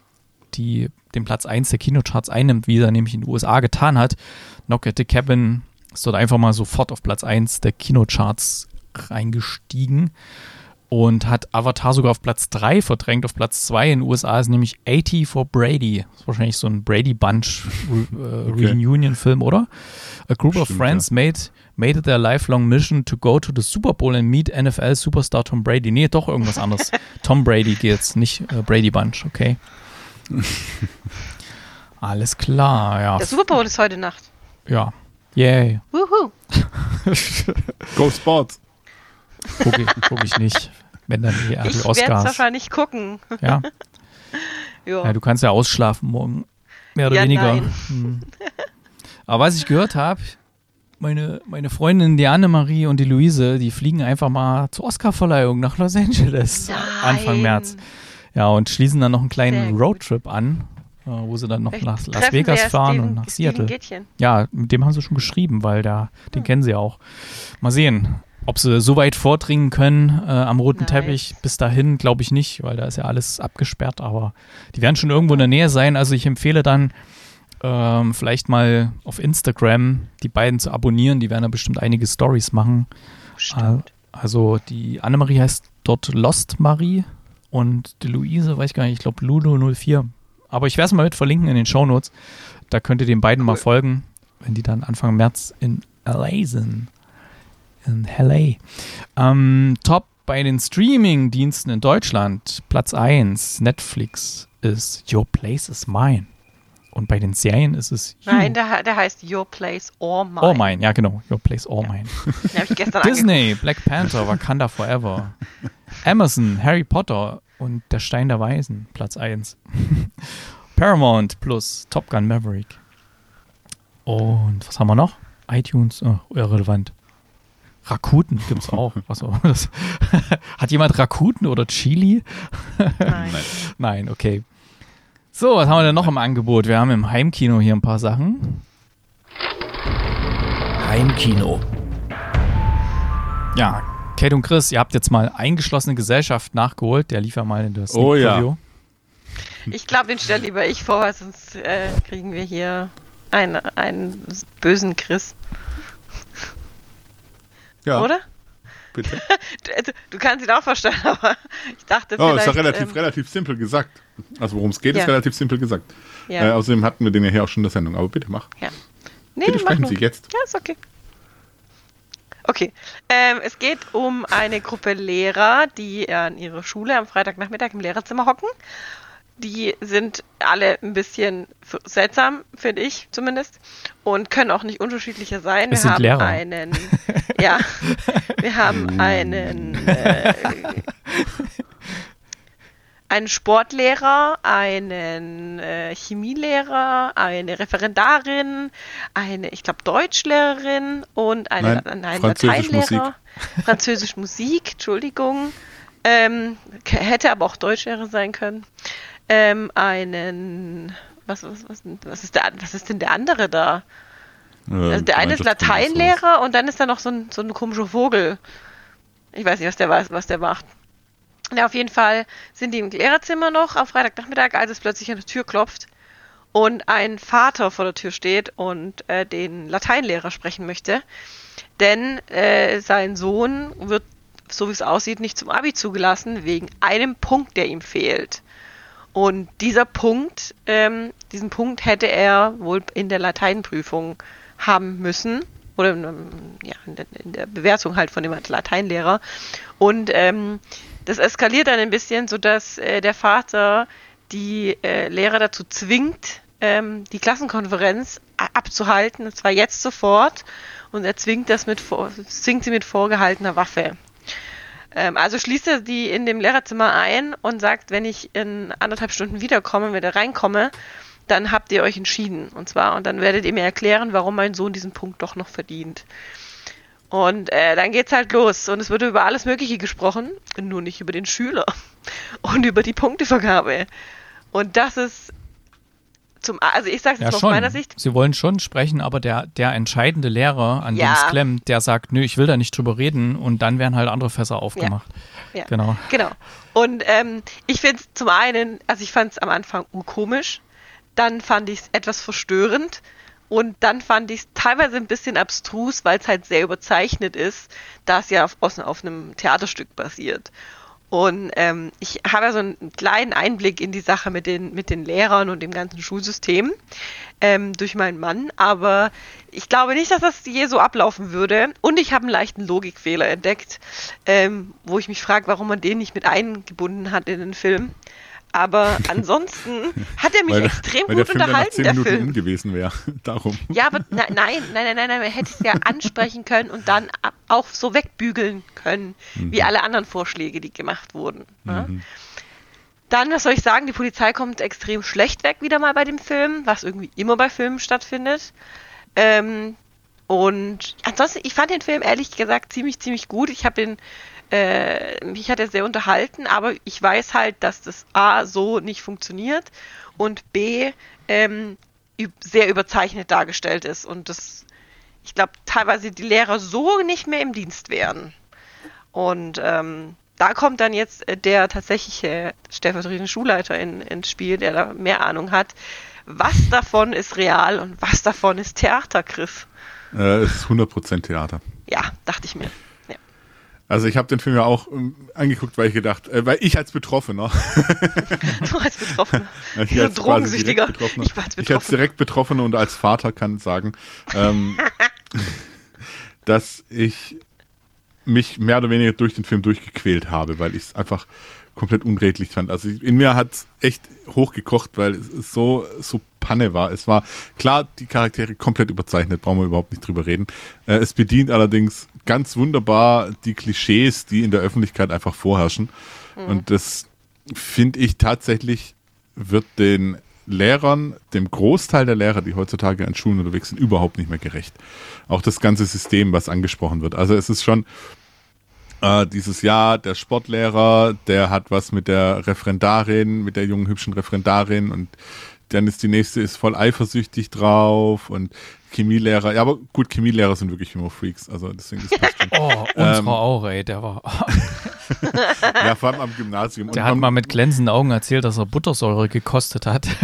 die, den Platz 1 der Kinocharts einnimmt, wie er nämlich in den USA getan hat. Knock at the Cabin ist dort einfach mal sofort auf Platz 1 der Kinocharts reingestiegen und hat Avatar sogar auf Platz 3 verdrängt. Auf Platz 2 in den USA ist nämlich 80 for Brady. Das ist wahrscheinlich so ein Brady Bunch Re äh, Okay. Reunion-Film, oder? A group of Stimmt, friends made, made it their lifelong mission to go to the Super Bowl and meet NFL Superstar Tom Brady. Nee, doch irgendwas anderes. [laughs] Tom Brady geht's, nicht äh, Brady Bunch, okay? [laughs] Alles klar, ja. Der Super Bowl ist heute Nacht. Ja. Yay. Wuhu. [laughs] Go Sports. Gucke ich, guck ich nicht. Wenn dann die, die Ich werde es Oscars. wahrscheinlich gucken. Ja. Ja. ja, du kannst ja ausschlafen morgen. Mehr oder Ja, weniger. nein. Hm. Aber was ich gehört habe, meine, meine Freundin die Annemarie und die Luise, die fliegen einfach mal zur Oscarverleihung nach Los Angeles Anfang Nein. März. Ja, und schließen dann noch einen kleinen. Roadtrip an, äh, wo sie dann noch Vielleicht nach Las Vegas fahren den und nach Steven Seattle. Ja, mit dem haben sie schon geschrieben, weil da, den kennen sie ja auch. Mal sehen, ob sie so weit vordringen können äh, am roten Nice. Teppich. Bis dahin glaube ich nicht, weil da ist ja alles abgesperrt, aber die werden schon irgendwo in der Nähe sein. Also ich empfehle dann ähm, vielleicht mal auf Instagram die beiden zu abonnieren. Die werden da bestimmt einige Stories machen. Stimmt. Also die Annemarie heißt dort Lost Marie und die Luise, weiß ich gar nicht, ich glaube Lulu04. Aber ich werde es mal mit verlinken in den Shownotes. Da könnt ihr den beiden mal Cool. folgen, wenn die dann Anfang März in LA sind. In LA. Ähm, top bei den Streaming-Diensten in Deutschland, Platz 1, Netflix ist Your Place is Mine. Und bei den Serien ist es You. Nein, der, der heißt Your Place or Mine. All Mine, ja genau. Your Place All Ja. Mine. Den habe ich gestern Disney, Black Panther, Wakanda Forever. Amazon, Harry Potter und Der Stein der Weisen, Platz 1. [laughs] Paramount plus Top Gun Maverick. Und was haben wir noch? iTunes, oh, irrelevant. Rakuten gibt's auch. [laughs] Was auch. [laughs] Hat jemand Rakuten oder Chili? Nein. Nein, okay. So, was haben wir denn noch im Angebot? Wir haben im Heimkino hier ein paar Sachen. Heimkino. Ja, Kate und Chris, ihr habt jetzt mal eingeschlossene Gesellschaft nachgeholt. Der lief ja mal in das Oh ja. Ich glaube, den stelle lieber ich vor, weil sonst äh, kriegen wir hier einen, einen bösen Chris, Ja, oder? bitte. [laughs] Du, du kannst ihn auch verstehen, aber ich dachte Oh, vielleicht... ist ja relativ, ähm, relativ simpel gesagt. Also worum es geht, Ja. ist relativ simpel gesagt. ja. Äh, außerdem hatten wir den ja hier auch schon in der Sendung. Aber bitte mach. nee, bitte sprechen. Sie jetzt. Ja, ist okay. Okay, ähm, es geht um eine Gruppe Lehrer, die an ihrer Schule am Freitagnachmittag im Lehrerzimmer hocken. Die sind alle ein bisschen seltsam, finde ich zumindest, und können auch nicht unterschiedlicher sein. Es wir sind haben Lehrer. einen, ja, wir haben [laughs] einen, äh, [laughs] einen Sportlehrer, einen äh, Chemielehrer, eine Referendarin, eine, ich glaube, Deutschlehrerin und eine, Nein, einen Französisch Lateinlehrer. Französisch Musik, Entschuldigung. Ähm, hätte aber auch Deutschlehrer sein können. Ähm, einen Was, was, was, was, ist, der, was ist denn der andere da? Also der eine ist Lateinlehrer und dann ist da noch so ein, so ein komischer Vogel. Ich weiß nicht, was der, weiß, was der macht. Ja, auf jeden Fall sind die im Lehrerzimmer noch am Freitagnachmittag, als es plötzlich an der Tür klopft und ein Vater vor der Tür steht und äh, den Lateinlehrer sprechen möchte. Denn äh, sein Sohn wird, so wie es aussieht, nicht zum Abi zugelassen, wegen einem Punkt, der ihm fehlt. Und dieser Punkt, ähm, diesen Punkt hätte er wohl in der Lateinprüfung haben müssen. Oder ähm, ja, in der Bewertung halt von dem Lateinlehrer. Und ähm, das eskaliert dann ein bisschen, sodass äh, der Vater die äh, Lehrer dazu zwingt, ähm, die Klassenkonferenz abzuhalten, und zwar jetzt sofort. Und er zwingt das mit zwingt sie mit vorgehaltener Waffe. Ähm, also schließt er die in dem Lehrerzimmer ein und sagt, wenn ich in anderthalb Stunden wiederkomme, wenn ich reinkomme, dann habt ihr euch entschieden. Und zwar, und dann werdet ihr mir erklären, warum mein Sohn diesen Punkt doch noch verdient. Und äh, dann geht's halt los. Und es wird über alles Mögliche gesprochen, nur nicht über den Schüler [laughs] und über die Punktevergabe. Und das ist zum, also ich sage Ja, es aus meiner Sicht, Sie wollen schon sprechen, aber der, der entscheidende Lehrer, an dem Ja. es klemmt, der sagt, nö, ich will da nicht drüber reden und dann werden halt andere Fässer aufgemacht. Ja. Genau. Genau. Und ähm, ich finde es zum einen, also ich fand es am Anfang komisch, dann fand ich es etwas verstörend und dann fand ich es teilweise ein bisschen abstrus, weil es halt sehr überzeichnet ist, da es ja auf, auf einem Theaterstück basiert. Und ähm, ich habe ja so einen kleinen Einblick in die Sache mit den, mit den Lehrern und dem ganzen Schulsystem ähm, durch meinen Mann, aber ich glaube nicht, dass das je so ablaufen würde. Und ich habe einen leichten Logikfehler entdeckt, ähm, wo ich mich frage, warum man den nicht mit eingebunden hat in den Film. Aber ansonsten hat er mich weil, extrem weil der gut Film dann nach unterhalten, zehn der Minuten Film. gewesen wäre. [laughs] Darum. Ja, aber nein, nein, nein, nein, nein, man hätte es ja ansprechen können und dann auch so wegbügeln können, wie alle anderen Vorschläge, die gemacht wurden. Ja? Dann, was soll ich sagen, die Polizei kommt extrem schlecht weg wieder mal bei dem Film, was irgendwie immer bei Filmen stattfindet. Ähm, und ansonsten, ich fand den Film ehrlich gesagt ziemlich, ziemlich gut. Ich habe den, äh, mich hat er sehr unterhalten, aber ich weiß halt, dass das A so nicht funktioniert und B ähm, sehr überzeichnet dargestellt ist und das, ich glaube, teilweise die Lehrer so nicht mehr im Dienst wären. Und ähm, da kommt dann jetzt äh, der tatsächliche stellvertretende Schulleiter in, ins Spiel, der da mehr Ahnung hat. Was davon ist real und was davon ist Theater, Chris? Äh, es ist 100% Theater. Ja, dachte ich mir. Also ich habe den Film ja auch ähm, angeguckt, weil ich gedacht, äh, weil ich als Betroffener, Du als Betroffener. [laughs] ich als Drogensüchtiger. Betroffener, Ich war als ich als Betroffener. direkt Betroffener und als Vater kann sagen, ähm, [laughs] dass ich mich mehr oder weniger durch den Film durchgequält habe, weil ich es einfach komplett unredlich fand. Also in mir hat es echt hochgekocht, weil es so, so Panne war. Es war klar, die Charaktere komplett überzeichnet, brauchen wir überhaupt nicht drüber reden. Äh, es bedient allerdings ganz wunderbar die Klischees, die in der Öffentlichkeit einfach vorherrschen. Und das finde ich tatsächlich wird den Lehrern, dem Großteil der Lehrer, die heutzutage an Schulen unterwegs sind, überhaupt nicht mehr gerecht. Auch das ganze System, was angesprochen wird. Also es ist schon äh, dieses Jahr der Sportlehrer, der hat was mit der Referendarin, mit der jungen hübschen Referendarin und dann ist die nächste ist voll eifersüchtig drauf und Chemielehrer, ja, aber gut, Chemielehrer sind wirklich immer Freaks, also deswegen das passt schon. [laughs] Oh, unserer Ähm, auch, ey. Der, war, [laughs] ja, vor allem am Gymnasium. der Und hat man- mal mit glänzenden Augen erzählt, dass er Buttersäure gekostet hat. [laughs]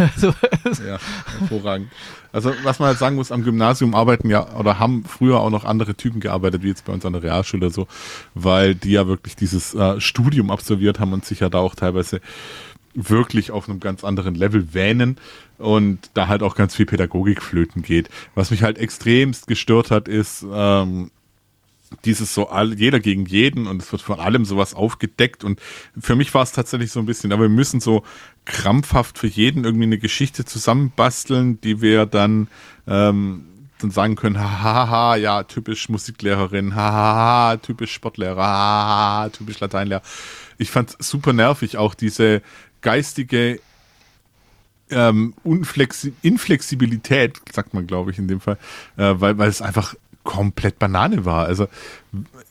Ja, hervorragend. Also was man halt sagen muss, am Gymnasium arbeiten ja oder haben früher auch noch andere Typen gearbeitet, wie jetzt bei uns an der Realschule so, weil die ja wirklich dieses äh, Studium absolviert haben und sich ja da auch teilweise wirklich auf einem ganz anderen Level wähnen und da halt auch ganz viel Pädagogik flöten geht. Was mich halt extremst gestört hat, ist ähm, dieses so all, jeder gegen jeden und es wird von allem sowas aufgedeckt und für mich war es tatsächlich so ein bisschen, aber wir müssen so krampfhaft für jeden irgendwie eine Geschichte zusammenbasteln, die wir dann ähm, dann sagen können, haha, ja, typisch Musiklehrerin, haha, typisch Sportlehrer, haha, typisch Lateinlehrer. Ich fand super nervig auch diese geistige ähm, Unflexi Inflexibilität, sagt man, glaube ich, in dem Fall, äh, weil, weil es einfach komplett Banane war. Also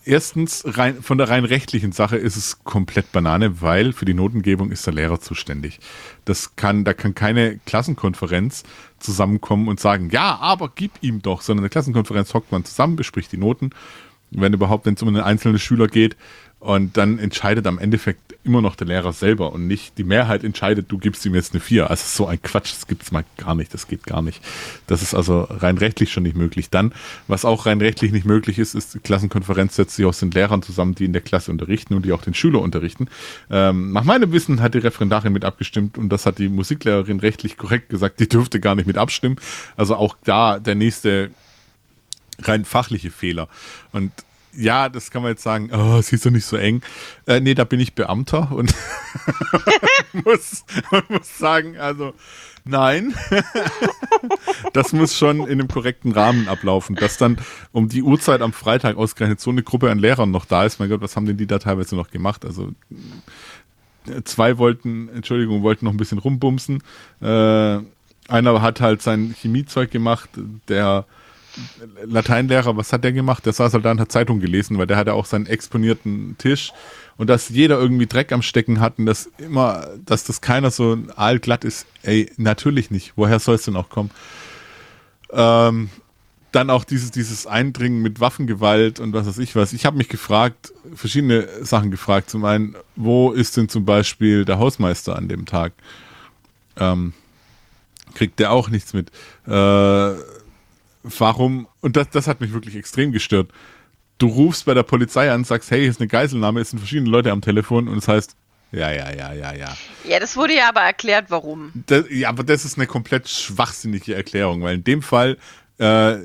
erstens rein, von der rein rechtlichen Sache ist es komplett Banane, weil für die Notengebung ist der Lehrer zuständig. Das kann, da kann keine Klassenkonferenz zusammenkommen und sagen, ja, aber gib ihm doch, sondern in der Klassenkonferenz hockt man zusammen, bespricht die Noten, wenn überhaupt, wenn es um einen einzelnen Schüler geht und dann entscheidet am Endeffekt immer noch der Lehrer selber und nicht die Mehrheit entscheidet, du gibst ihm jetzt eine 4. Also so ein Quatsch, das gibt's mal gar nicht, das geht gar nicht. Das ist also rein rechtlich schon nicht möglich. Dann, was auch rein rechtlich nicht möglich ist, ist, die Klassenkonferenz setzt sich aus den Lehrern zusammen, die in der Klasse unterrichten und die auch den Schüler unterrichten. Ähm, nach meinem Wissen hat die Referendarin mit abgestimmt und das hat die Musiklehrerin rechtlich korrekt gesagt, die dürfte gar nicht mit abstimmen. Also auch da der nächste rein fachliche Fehler. Und ja, das kann man jetzt sagen, oh, sie ist doch nicht so eng. Äh, nee, da bin ich Beamter und [laughs] muss, muss sagen, also nein. [laughs] das muss schon in einem korrekten Rahmen ablaufen. Dass dann um die Uhrzeit am Freitag ausgerechnet so eine Gruppe an Lehrern noch da ist, mein Gott, was haben denn die da teilweise noch gemacht? Also zwei wollten, Entschuldigung, wollten noch ein bisschen rumbumsen. Äh, einer hat halt sein Chemiezeug gemacht, der Lateinlehrer, was hat der gemacht? Der saß halt da und hat Zeitung gelesen, weil der hatte auch seinen exponierten Tisch und dass jeder irgendwie Dreck am Stecken hat und dass immer, dass das keiner so aalglatt ist, ey, natürlich nicht. Woher soll es denn auch kommen? Ähm, dann auch dieses, dieses Eindringen mit Waffengewalt und was weiß ich was. Ich habe mich gefragt, verschiedene Sachen gefragt. Zum einen, wo ist denn zum Beispiel der Hausmeister an dem Tag? Ähm, kriegt der auch nichts mit? Äh, warum, und das, das hat mich wirklich extrem gestört. Du rufst bei der Polizei an, sagst, hey, hier ist eine Geiselnahme, es sind verschiedene Leute am Telefon und es das heißt, ja, ja, ja, ja, ja. Ja, das wurde ja aber erklärt, warum. Das, ja, aber das ist eine komplett schwachsinnige Erklärung, weil in dem Fall äh,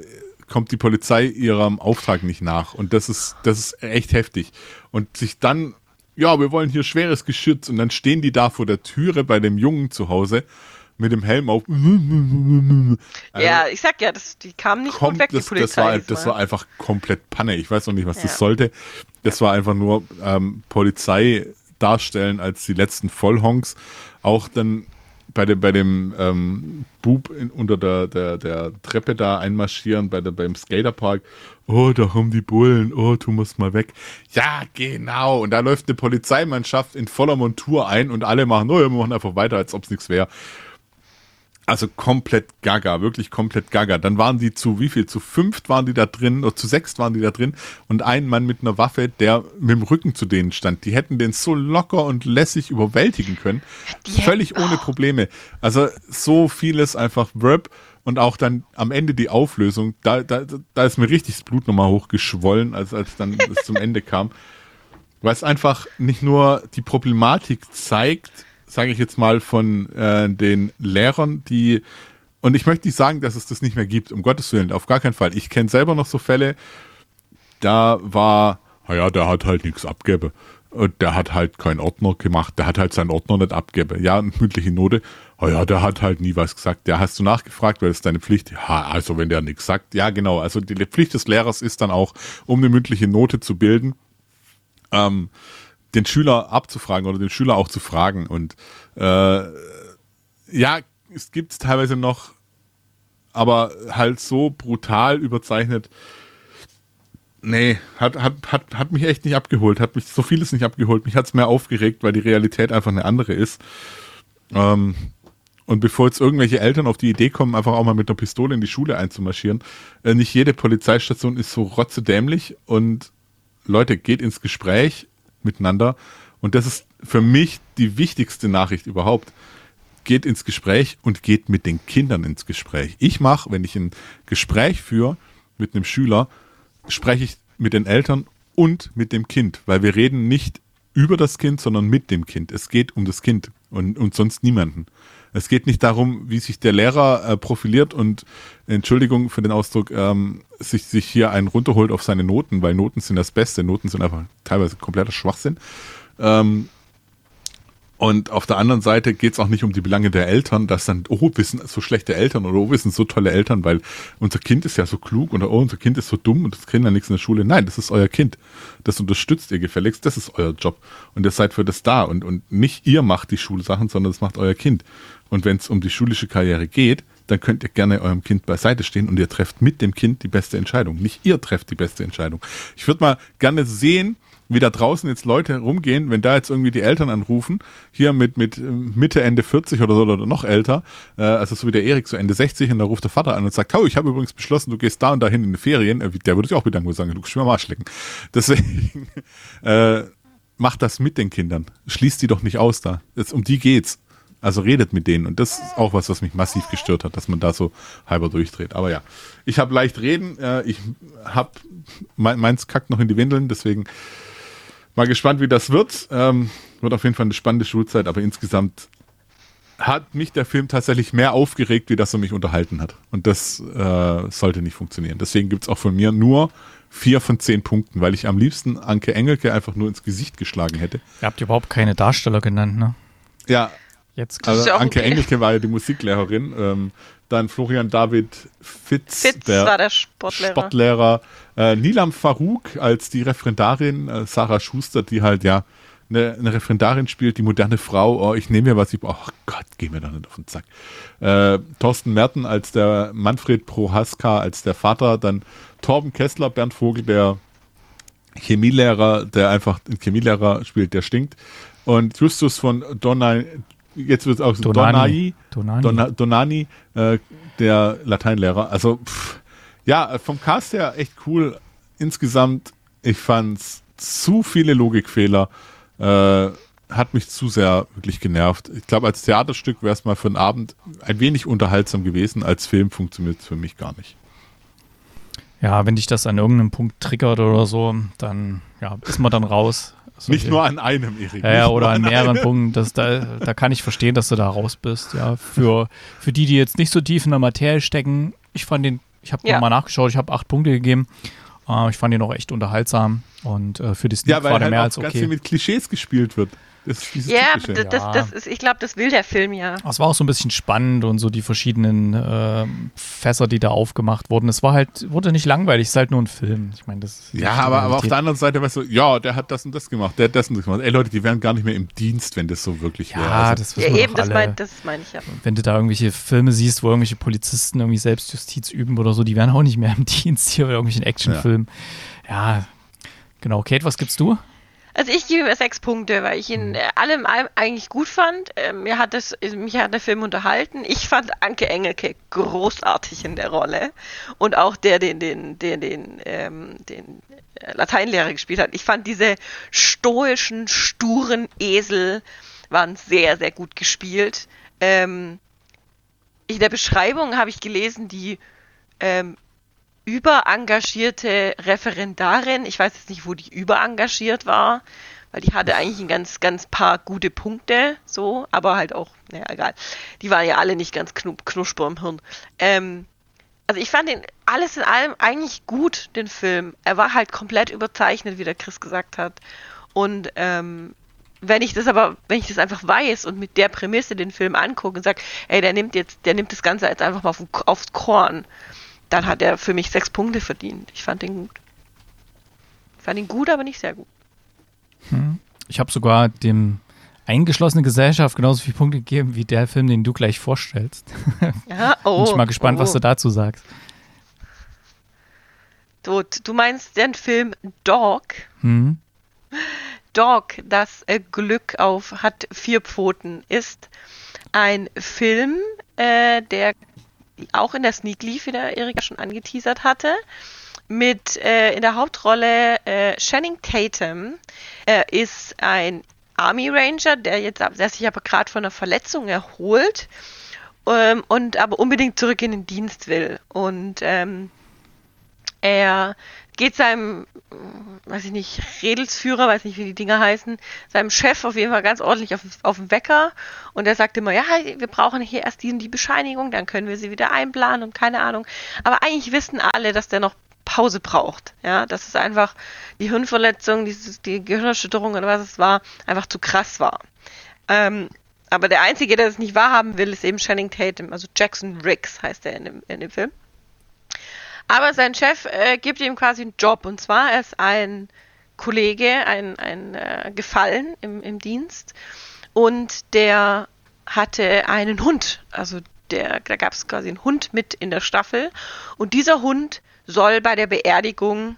kommt die Polizei ihrem Auftrag nicht nach und das ist, das ist echt heftig. Und sich dann, ja, wir wollen hier schweres Geschütz und dann stehen die da vor der Türe bei dem Jungen zu Hause mit dem Helm auf. Also ja, ich sag ja, das, die kamen nicht kommt, gut weg, das, die Polizei. Das war, das war einfach komplett Panne. Ich weiß noch nicht, was Ja. das sollte. Das war einfach nur ähm, Polizei darstellen als die letzten Vollhonks. Auch dann bei dem, bei dem ähm, Bub in, unter der, der, der Treppe da einmarschieren, bei der, beim Skaterpark. Oh, da haben die Bullen. Oh, du musst mal weg. Ja, genau. Und da läuft eine Polizeimannschaft in voller Montur ein und alle machen, oh, wir machen einfach weiter, als ob es nichts wäre. Also komplett gaga, wirklich komplett gaga. Dann waren die zu wie viel? Zu fünft waren die da drin, oder zu sechst waren die da drin und ein Mann mit einer Waffe, der mit dem Rücken zu denen stand. Die hätten den so locker und lässig überwältigen können. Die Völlig hätten- ohne Probleme. Also so vieles einfach Verb und auch dann am Ende die Auflösung. Da, da, da ist mir richtig das Blut nochmal hochgeschwollen, als, als dann es zum Ende kam. Weil es einfach nicht nur die Problematik zeigt, sage ich jetzt mal, von äh, den Lehrern, die und ich möchte nicht sagen, dass es das nicht mehr gibt, um Gottes Willen, auf gar keinen Fall. Ich kenne selber noch so Fälle, da war, naja, der hat halt nichts abgebe. Und der hat halt keinen Ordner gemacht, der hat halt seinen Ordner nicht abgebe. Ja, mündliche Note, oh ja, der hat halt nie was gesagt. Ja, hast du nachgefragt, weil ist deine Pflicht. Ja, also wenn der nichts sagt, ja genau. Also die Pflicht des Lehrers ist dann auch, um eine mündliche Note zu bilden, ähm, den Schüler abzufragen oder den Schüler auch zu fragen. Und äh, ja, es gibt teilweise noch, aber halt so brutal überzeichnet. Nee, hat, hat, hat, hat mich echt nicht abgeholt, hat mich so vieles nicht abgeholt. Mich hat es mehr aufgeregt, weil die Realität einfach eine andere ist. Ähm, und bevor jetzt irgendwelche Eltern auf die Idee kommen, einfach auch mal mit einer Pistole in die Schule einzumarschieren, äh, nicht jede Polizeistation ist so rotzedämlich und Leute, geht ins Gespräch miteinander. Und das ist für mich die wichtigste Nachricht überhaupt. Geht ins Gespräch und geht mit den Kindern ins Gespräch. Ich mache, wenn ich ein Gespräch führe mit einem Schüler, spreche ich mit den Eltern und mit dem Kind, weil wir reden nicht über das Kind, sondern mit dem Kind. Es geht um das Kind und, und sonst niemanden. Es geht nicht darum, wie sich der Lehrer äh, profiliert und Entschuldigung für den Ausdruck, ähm, sich, sich hier einen runterholt auf seine Noten, weil Noten sind das Beste. Noten sind einfach teilweise kompletter Schwachsinn. Ähm, und auf der anderen Seite geht es auch nicht um die Belange der Eltern, dass dann, oh, wir sind so schlechte Eltern oder oh, wir sind so tolle Eltern, weil unser Kind ist ja so klug oder oh, unser Kind ist so dumm und das kriegen ja nichts in der Schule. Nein, das ist euer Kind. Das unterstützt ihr gefälligst, das ist euer Job. Und ihr seid für das da. Und, und nicht ihr macht die Schulsachen, sondern das macht euer Kind. Und wenn es um die schulische Karriere geht, dann könnt ihr gerne eurem Kind beiseite stehen und ihr trefft mit dem Kind die beste Entscheidung. Nicht ihr trefft die beste Entscheidung. Ich würde mal gerne sehen, wie da draußen jetzt Leute rumgehen, wenn da jetzt irgendwie die Eltern anrufen, hier mit, mit ähm, Mitte, Ende 40 oder so oder noch älter, äh, also so wie der Erik, so Ende 60 und da ruft der Vater an und sagt, oh, ich habe übrigens beschlossen, du gehst da und dahin in die Ferien, äh, der würde ich auch wieder nur sagen, du kannst mir mal schlecken. Deswegen, äh, macht das mit den Kindern. Schließt die doch nicht aus da. Jetzt, um die geht's. Also redet mit denen. Und das ist auch was, was mich massiv gestört hat, dass man da so halber durchdreht. Aber ja, ich habe leicht reden. Äh, ich habe meins kackt noch in die Windeln. Deswegen mal gespannt, wie das wird. Ähm, wird auf jeden Fall eine spannende Schulzeit. Aber insgesamt hat mich der Film tatsächlich mehr aufgeregt, wie das er mich unterhalten hat. Und das äh, sollte nicht funktionieren. Deswegen gibt's auch von mir nur vier von zehn Punkten, weil ich am liebsten Anke Engelke einfach nur ins Gesicht geschlagen hätte. Ihr habt überhaupt keine Darsteller genannt, ne? Ja, Jetzt also ja Anke okay. Engelke war ja die Musiklehrerin. Ähm, dann Florian David Fitz, Fitz war der Sportlehrer. Sportlehrer. Äh, Nilam Farouk als die Referendarin, äh, Sarah Schuster, die halt ja eine, eine Referendarin spielt, die moderne Frau. Oh, ich nehme mir was ich. Oh Gott, geh mir da nicht auf den Zack. Äh, Thorsten Merten als der Manfred Prohaska als der Vater. Dann Torben Kessler, Bernd Vogel, der Chemielehrer, der einfach einen Chemielehrer spielt, der stinkt. Und Justus von Donai, jetzt wird es auch so Donani. Donani. Dona, Donani, äh, der Lateinlehrer. Also, pff, ja, vom Cast her echt cool. Insgesamt, ich fand's zu viele Logikfehler. Äh, hat mich zu sehr wirklich genervt. Ich glaube, als Theaterstück wäre es mal für einen Abend ein wenig unterhaltsam gewesen. Als Film funktioniert es für mich gar nicht. Ja, wenn dich das an irgendeinem Punkt triggert oder so, dann ja, ist man dann raus. Also nicht nur an einem, Erik. Ja, ja, oder an einem. mehreren Punkten. Das, da, da kann ich verstehen, dass du da raus bist. Ja, für, für die, die jetzt nicht so tief in der Materie stecken, ich fand den, ich habe Ja. nochmal nachgeschaut, ich habe acht Punkte gegeben. Äh, ich fand den auch echt unterhaltsam und äh, für die Sneak Ja, weil war der halt mehr auch als ganz viel okay. mit Klischees gespielt wird. Das ist dieses Ja, Typische. das, das, das ist, ich glaube, das will der Film ja. Es war auch so ein bisschen spannend und so die verschiedenen ähm, Fässer, die da aufgemacht wurden. Es war halt, wurde nicht langweilig, es ist halt nur ein Film. Ich meine, das ist Ja, aber, aber auf der anderen Seite weißt du, ja, der hat das und das gemacht, der hat das und das gemacht. Ey Leute, die wären gar nicht mehr im Dienst, wenn das so wirklich wäre. Ja, Also, das ja eben, doch das meine das meine ich ja. wenn du da irgendwelche Filme siehst, wo irgendwelche Polizisten irgendwie Selbstjustiz üben oder so, die wären auch nicht mehr im [laughs] Dienst hier bei irgendwelchen Actionfilmen. Ja. genau. Kate, was gibst du? Also ich gebe ihm sechs Punkte, weil ich ihn äh, allem allem eigentlich gut fand. Äh, mir hat das, äh, mich hat der Film unterhalten. Ich fand Anke Engelke großartig in der Rolle und auch der, den den den den ähm, den Lateinlehrer gespielt hat. Ich fand diese stoischen, sturen Esel waren sehr sehr gut gespielt. Ähm, in der Beschreibung habe ich gelesen, die ähm, überengagierte Referendarin. Ich weiß jetzt nicht, wo die überengagiert war, weil die hatte eigentlich ein ganz, ganz paar gute Punkte, so, aber halt auch, naja, egal. Die waren ja alle nicht ganz knu knusper im Hirn. Ähm, also ich fand den alles in allem eigentlich gut, den Film. Er war halt komplett überzeichnet, wie der Chris gesagt hat. Und ähm, wenn ich das aber, wenn ich das einfach weiß und mit der Prämisse den Film angucke und sage, ey, der nimmt jetzt, der nimmt das Ganze jetzt einfach mal auf, aufs Korn, dann hat er für mich sechs Punkte verdient. Ich fand ihn gut. Ich fand ihn gut, aber nicht sehr gut. Ich habe sogar dem eingeschlossene Gesellschaft genauso viele Punkte gegeben wie der Film, den du gleich vorstellst. [laughs] Ja, oh, [laughs] Bin ich mal gespannt, oh. was du dazu sagst. Du, du meinst den Film Dog? Hm? Dog, das äh, Glück auf hat vier Pfoten, ist ein Film, äh, der auch in der Sneak lief, wie der Erika schon angeteasert hatte, mit äh, in der Hauptrolle äh, Channing Tatum. Er ist ein Army Ranger, der jetzt der sich aber gerade von einer Verletzung erholt ähm, und aber unbedingt zurück in den Dienst will. Und ähm, er geht seinem, weiß ich nicht, Redelsführer, weiß nicht, wie die Dinger heißen, seinem Chef auf jeden Fall ganz ordentlich auf, auf den Wecker und er sagt immer, ja, wir brauchen hier erst die, die Bescheinigung, dann können wir sie wieder einplanen und keine Ahnung. Aber eigentlich wissen alle, dass der noch Pause braucht. Ja, dass es einfach die Hirnverletzung, dieses, die Gehirnerschütterung oder was es war, einfach zu krass war. Ähm, aber der Einzige, der es nicht wahrhaben will, ist eben Channing Tatum, also Jackson Riggs heißt er in dem, in dem Film. Aber sein Chef äh, gibt ihm quasi einen Job und zwar er ist ein Kollege, ein, ein äh, Gefallen im, im Dienst und der hatte einen Hund, also der, da gab es quasi einen Hund mit in der Staffel. Und dieser Hund soll bei der Beerdigung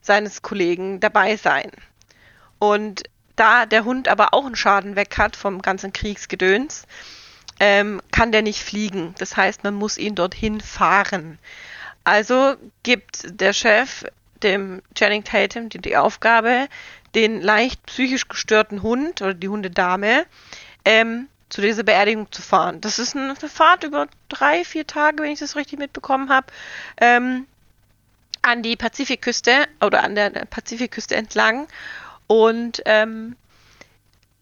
seines Kollegen dabei sein. Und da der Hund aber auch einen Schaden weg hat vom ganzen Kriegsgedöns, ähm, kann der nicht fliegen. Das heißt, man muss ihn dorthin fahren. Also gibt der Chef dem Channing Tatum die, die Aufgabe, den leicht psychisch gestörten Hund oder die Hundedame ähm, zu dieser Beerdigung zu fahren. Das ist eine Fahrt über drei, vier Tage, wenn ich das richtig mitbekommen habe, ähm, an die Pazifikküste oder an der Pazifikküste entlang. Und ähm,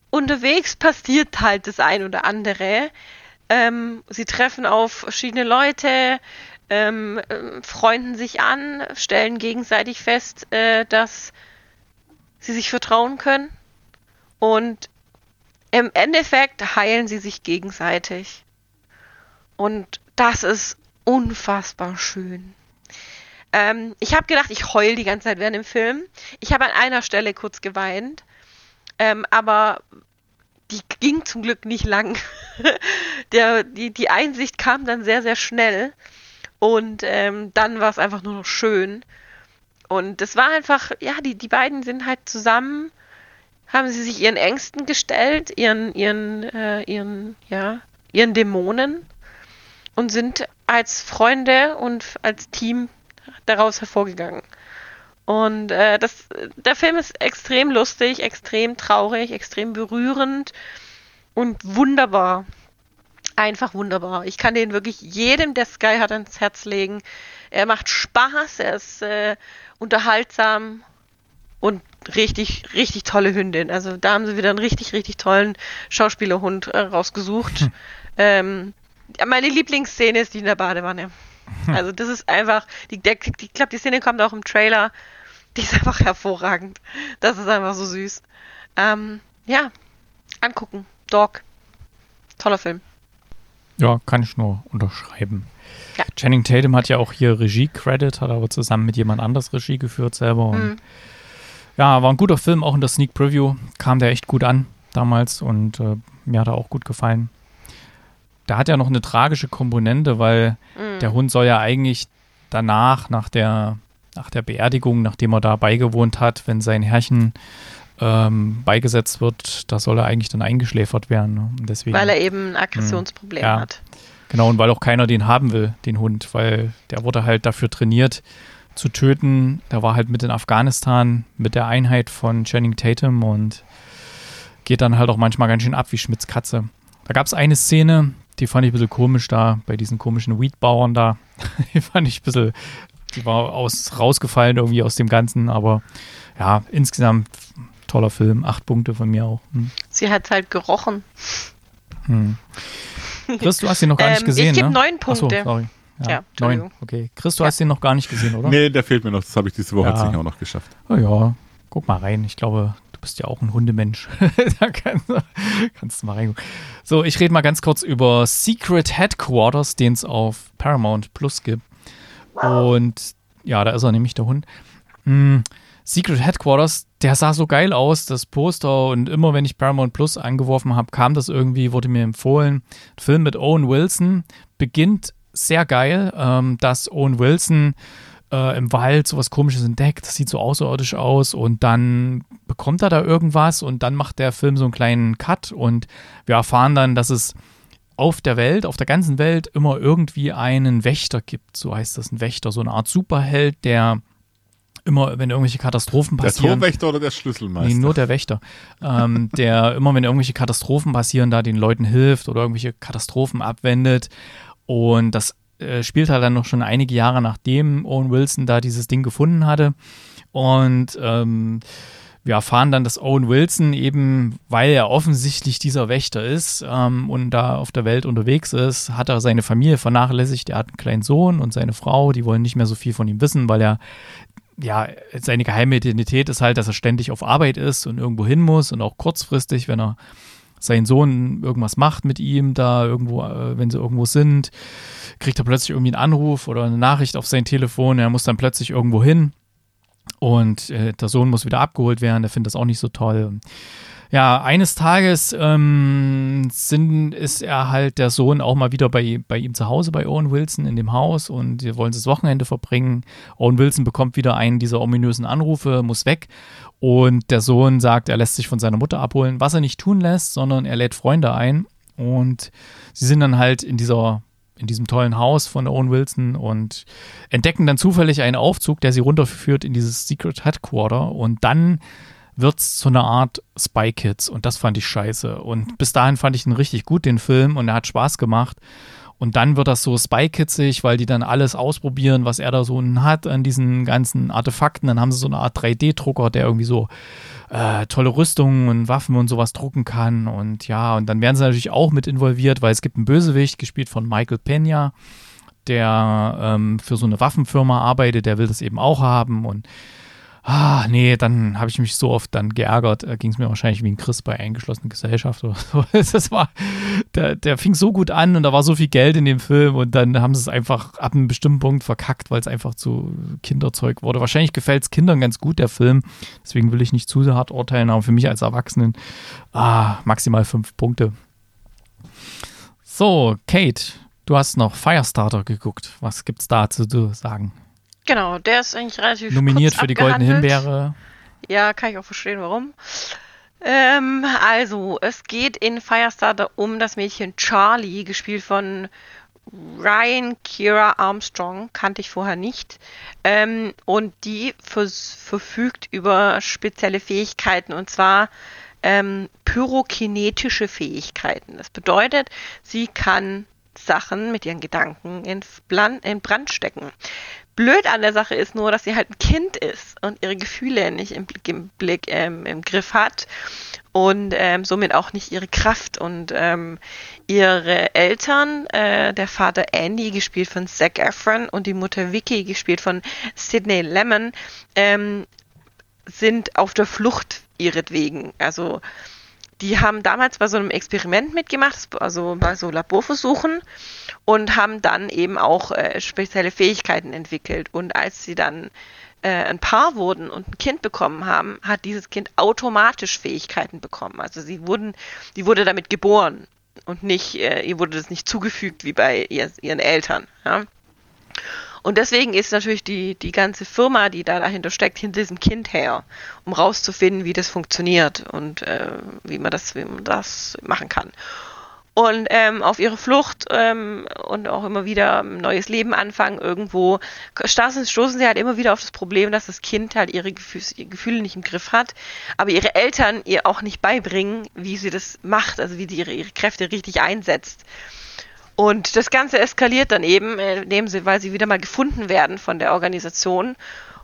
unterwegs passiert halt das ein oder andere. Ähm, sie treffen auf verschiedene Leute, ähm, äh, freunden sich an, stellen gegenseitig fest, äh, dass sie sich vertrauen können. Und im Endeffekt heilen sie sich gegenseitig. Und das ist unfassbar schön. Ähm, ich habe gedacht, ich heul die ganze Zeit während dem Film. Ich habe an einer Stelle kurz geweint, ähm, aber die ging zum Glück nicht lang. [laughs] Der, die, die Einsicht kam dann sehr, sehr schnell. Und ähm, dann war es einfach nur noch schön. Und es war einfach, ja, die, die beiden sind halt zusammen, haben sie sich ihren Ängsten gestellt, ihren, ihren, äh, ihren, ja, ihren Dämonen und sind als Freunde und als Team daraus hervorgegangen. Und äh, das, der Film ist extrem lustig, extrem traurig, extrem berührend und wunderbar. Einfach wunderbar. Ich kann den wirklich jedem, der Sky hat, ans Herz legen. Er macht Spaß, er ist äh, unterhaltsam und richtig, richtig tolle Hündin. Also da haben sie wieder einen richtig, richtig tollen Schauspielerhund äh, rausgesucht. Hm. Ähm, meine Lieblingsszene ist die in der Badewanne. Hm. Also das ist einfach, die, der, die, ich glaube, die Szene kommt auch im Trailer. Die ist einfach hervorragend. Das ist einfach so süß. Ähm, ja, angucken. Dog. Toller Film. Ja, kann ich nur unterschreiben. Ja. Channing Tatum hat ja auch hier Regie-Credit, hat aber zusammen mit jemand anders Regie geführt selber. Mhm. Ja, war ein guter Film, auch in der Sneak Preview kam der echt gut an damals und äh, mir hat er auch gut gefallen. Da hat er noch eine tragische Komponente, weil mhm. der Hund soll ja eigentlich danach, nach der, nach der Beerdigung, nachdem er da beigewohnt hat, wenn sein Herrchen ähm, beigesetzt wird, da soll er eigentlich dann eingeschläfert werden. Ne? Deswegen, weil er eben ein Aggressionsproblem ja, hat. Genau, und weil auch keiner den haben will, den Hund, weil der wurde halt dafür trainiert zu töten. Der war halt mit in Afghanistan mit der Einheit von Channing Tatum und geht dann halt auch manchmal ganz schön ab wie Schmitz Katze. Da gab es eine Szene, die fand ich ein bisschen komisch da, bei diesen komischen Weedbauern da. [laughs] die fand ich ein bisschen, die war aus, rausgefallen irgendwie aus dem Ganzen, aber ja, insgesamt toller Film, acht Punkte von mir auch. Hm. Sie hat halt gerochen. Hm. Chris, du hast ihn noch gar nicht [laughs] ähm, gesehen, ich gebe ne? neun Punkte. Achso, sorry. Ja, ja neun. Okay. Chris, du ja. hast den noch gar nicht gesehen, oder? Nee, der fehlt mir noch. Das habe ich diese Woche ja. auch noch geschafft. Oh ja, guck mal rein. Ich glaube, du bist ja auch ein Hundemensch. [laughs] da kannst, kannst, du mal reingucken. So, ich rede mal ganz kurz über Secret Headquarters, den es auf Paramount Plus gibt. Und ja, da ist er nämlich der Hund. Hm, Secret Headquarters, der sah so geil aus, das Poster und immer wenn ich Paramount Plus angeworfen habe, kam das irgendwie, wurde mir empfohlen. Film mit Owen Wilson beginnt sehr geil, ähm, dass Owen Wilson äh, im Wald sowas komisches entdeckt, das sieht so außerirdisch aus und dann bekommt er da irgendwas und dann macht der Film so einen kleinen Cut und wir erfahren dann, dass es auf der Welt, auf der ganzen Welt immer irgendwie einen Wächter gibt, so heißt das, ein Wächter, so eine Art Superheld, der immer, wenn irgendwelche Katastrophen passieren. Der Torwächter oder der Schlüsselmeister? Nee, nur der Wächter. ähm, der immer, wenn irgendwelche Katastrophen passieren, da den Leuten hilft oder irgendwelche Katastrophen abwendet. Und das äh, spielt halt dann noch schon einige Jahre nachdem Owen Wilson da dieses Ding gefunden hatte. Und ähm, wir erfahren dann, dass Owen Wilson eben, weil er offensichtlich dieser Wächter ist ähm, und da auf der Welt unterwegs ist, hat er seine Familie vernachlässigt. Er hat einen kleinen Sohn und seine Frau, die wollen nicht mehr so viel von ihm wissen, weil er ja, seine geheime Identität ist halt, dass er ständig auf Arbeit ist und irgendwo hin muss und auch kurzfristig, wenn er sein Sohn irgendwas macht mit ihm, da irgendwo, äh, wenn sie irgendwo sind, kriegt er plötzlich irgendwie einen Anruf oder eine Nachricht auf sein Telefon, er muss dann plötzlich irgendwo hin und äh, der Sohn muss wieder abgeholt werden, der findet das auch nicht so toll. Ja, eines Tages ähm, sind, ist er halt der Sohn auch mal wieder bei, bei ihm zu Hause, bei Owen Wilson in dem Haus und sie wollen das Wochenende verbringen. Owen Wilson bekommt wieder einen dieser ominösen Anrufe, muss weg. Und der Sohn sagt, er lässt sich von seiner Mutter abholen, was er nicht tun lässt, sondern er lädt Freunde ein. Und sie sind dann halt in dieser in diesem tollen Haus von Owen Wilson und entdecken dann zufällig einen Aufzug, der sie runterführt in dieses Secret Headquarter. Und dann wird es zu einer Art Spy Kids und das fand ich scheiße. Und bis dahin fand ich ihn richtig gut, den Film, und er hat Spaß gemacht. Und dann wird das so Spy Kidsig, weil die dann alles ausprobieren, was er da so hat an diesen ganzen Artefakten. Dann haben sie so eine Art 3D-Drucker, der irgendwie so äh, tolle Rüstungen und Waffen und sowas drucken kann. Und ja, und dann werden sie natürlich auch mit involviert, weil es gibt einen Bösewicht, gespielt von Michael Pena, der ähm, für so eine Waffenfirma arbeitet, der will das eben auch haben. Und ah, nee, dann habe ich mich so oft dann geärgert, äh, ging es mir wahrscheinlich wie ein Chris bei eingeschlossener Gesellschaft oder so. [laughs] Das war, der, der fing so gut an und da war so viel Geld in dem Film und dann haben sie es einfach ab einem bestimmten Punkt verkackt, weil es einfach zu Kinderzeug wurde. Wahrscheinlich gefällt es Kindern ganz gut, der Film. Deswegen will ich nicht zu hart urteilen, aber für mich als Erwachsenen, ah, maximal fünf Punkte. So, Kate, du hast noch Firestarter geguckt. Was gibt's da zu sagen? Genau, der ist eigentlich relativ Nominiert für die Goldene. Himbeere. Ja, kann ich auch verstehen, warum. Ähm, also, es geht in Firestarter um das Mädchen Charlie, gespielt von Ryan Kira Armstrong, kannte ich vorher nicht. Ähm, und die verfügt über spezielle Fähigkeiten, und zwar ähm, pyrokinetische Fähigkeiten. Das bedeutet, sie kann Sachen mit ihren Gedanken in Brand stecken. Blöd an der Sache ist nur, dass sie halt ein Kind ist und ihre Gefühle nicht im Blick, im, Blick ähm, im Griff hat und ähm, somit auch nicht ihre Kraft. Und ähm, ihre Eltern, äh, der Vater Andy, gespielt von Zac Efron, und die Mutter Vicky, gespielt von Sidney Lemon, ähm, sind auf der Flucht ihretwegen. Also die haben damals bei so einem Experiment mitgemacht, also bei so Laborversuchen und haben dann eben auch äh, spezielle Fähigkeiten entwickelt. Und als sie dann äh, ein Paar wurden und ein Kind bekommen haben, hat dieses Kind automatisch Fähigkeiten bekommen. Also sie wurden, die wurde damit geboren und nicht, äh, ihr wurde das nicht zugefügt wie bei ihr, ihren Eltern. Ja? Und deswegen ist natürlich die, die ganze Firma, die da dahinter steckt, hinter diesem Kind her, um rauszufinden, wie das funktioniert und äh, wie man das, wie man das machen kann. Und ähm, auf ihre Flucht ähm, und auch immer wieder ein neues Leben anfangen irgendwo, stoßen, sie halt immer wieder auf das Problem, dass das Kind halt ihre, Gefühl, ihre Gefühle nicht im Griff hat, aber ihre Eltern ihr auch nicht beibringen, wie sie das macht, also wie sie ihre, ihre Kräfte richtig einsetzt. Und das Ganze eskaliert dann eben, äh, indem sie, weil sie wieder mal gefunden werden von der Organisation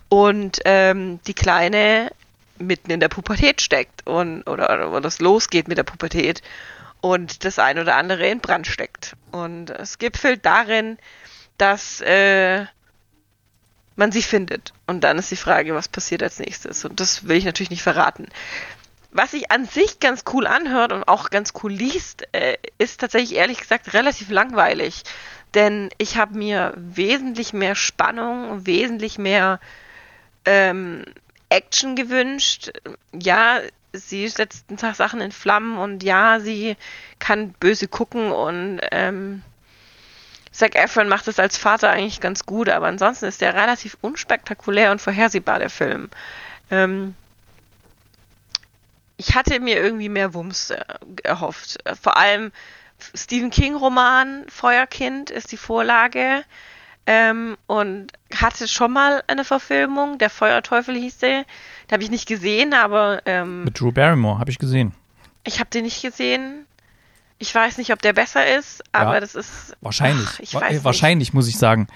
und ähm, die Kleine mitten in der Pubertät steckt und oder, oder das losgeht mit der Pubertät und das ein oder andere in Brand steckt. Und es gipfelt darin, dass äh, man sie findet. Und dann ist die Frage, was passiert als nächstes. Und das will ich natürlich nicht verraten. Was sich an sich ganz cool anhört und auch ganz cool liest, äh, ist tatsächlich ehrlich gesagt relativ langweilig. Denn ich habe mir wesentlich mehr Spannung, wesentlich mehr ähm, Action gewünscht. Ja, sie setzt ein paar Sachen in Flammen und ja, sie kann böse gucken und ähm, Zac Efron macht es als Vater eigentlich ganz gut, aber ansonsten ist der relativ unspektakulär und vorhersehbar, der Film. Ähm, ich hatte mir irgendwie mehr Wumms äh, erhofft. Vor allem Stephen King-Roman Feuerkind ist die Vorlage ähm, und hatte schon mal eine Verfilmung. Der Feuerteufel hieß der. Den habe ich nicht gesehen, aber ähm, Mit Drew Barrymore, habe ich gesehen. ich habe den nicht gesehen. Ich weiß nicht, ob der besser ist, aber Ja. das ist. Wahrscheinlich. Ach, ich Wa- weiß äh, nicht. wahrscheinlich, muss ich sagen.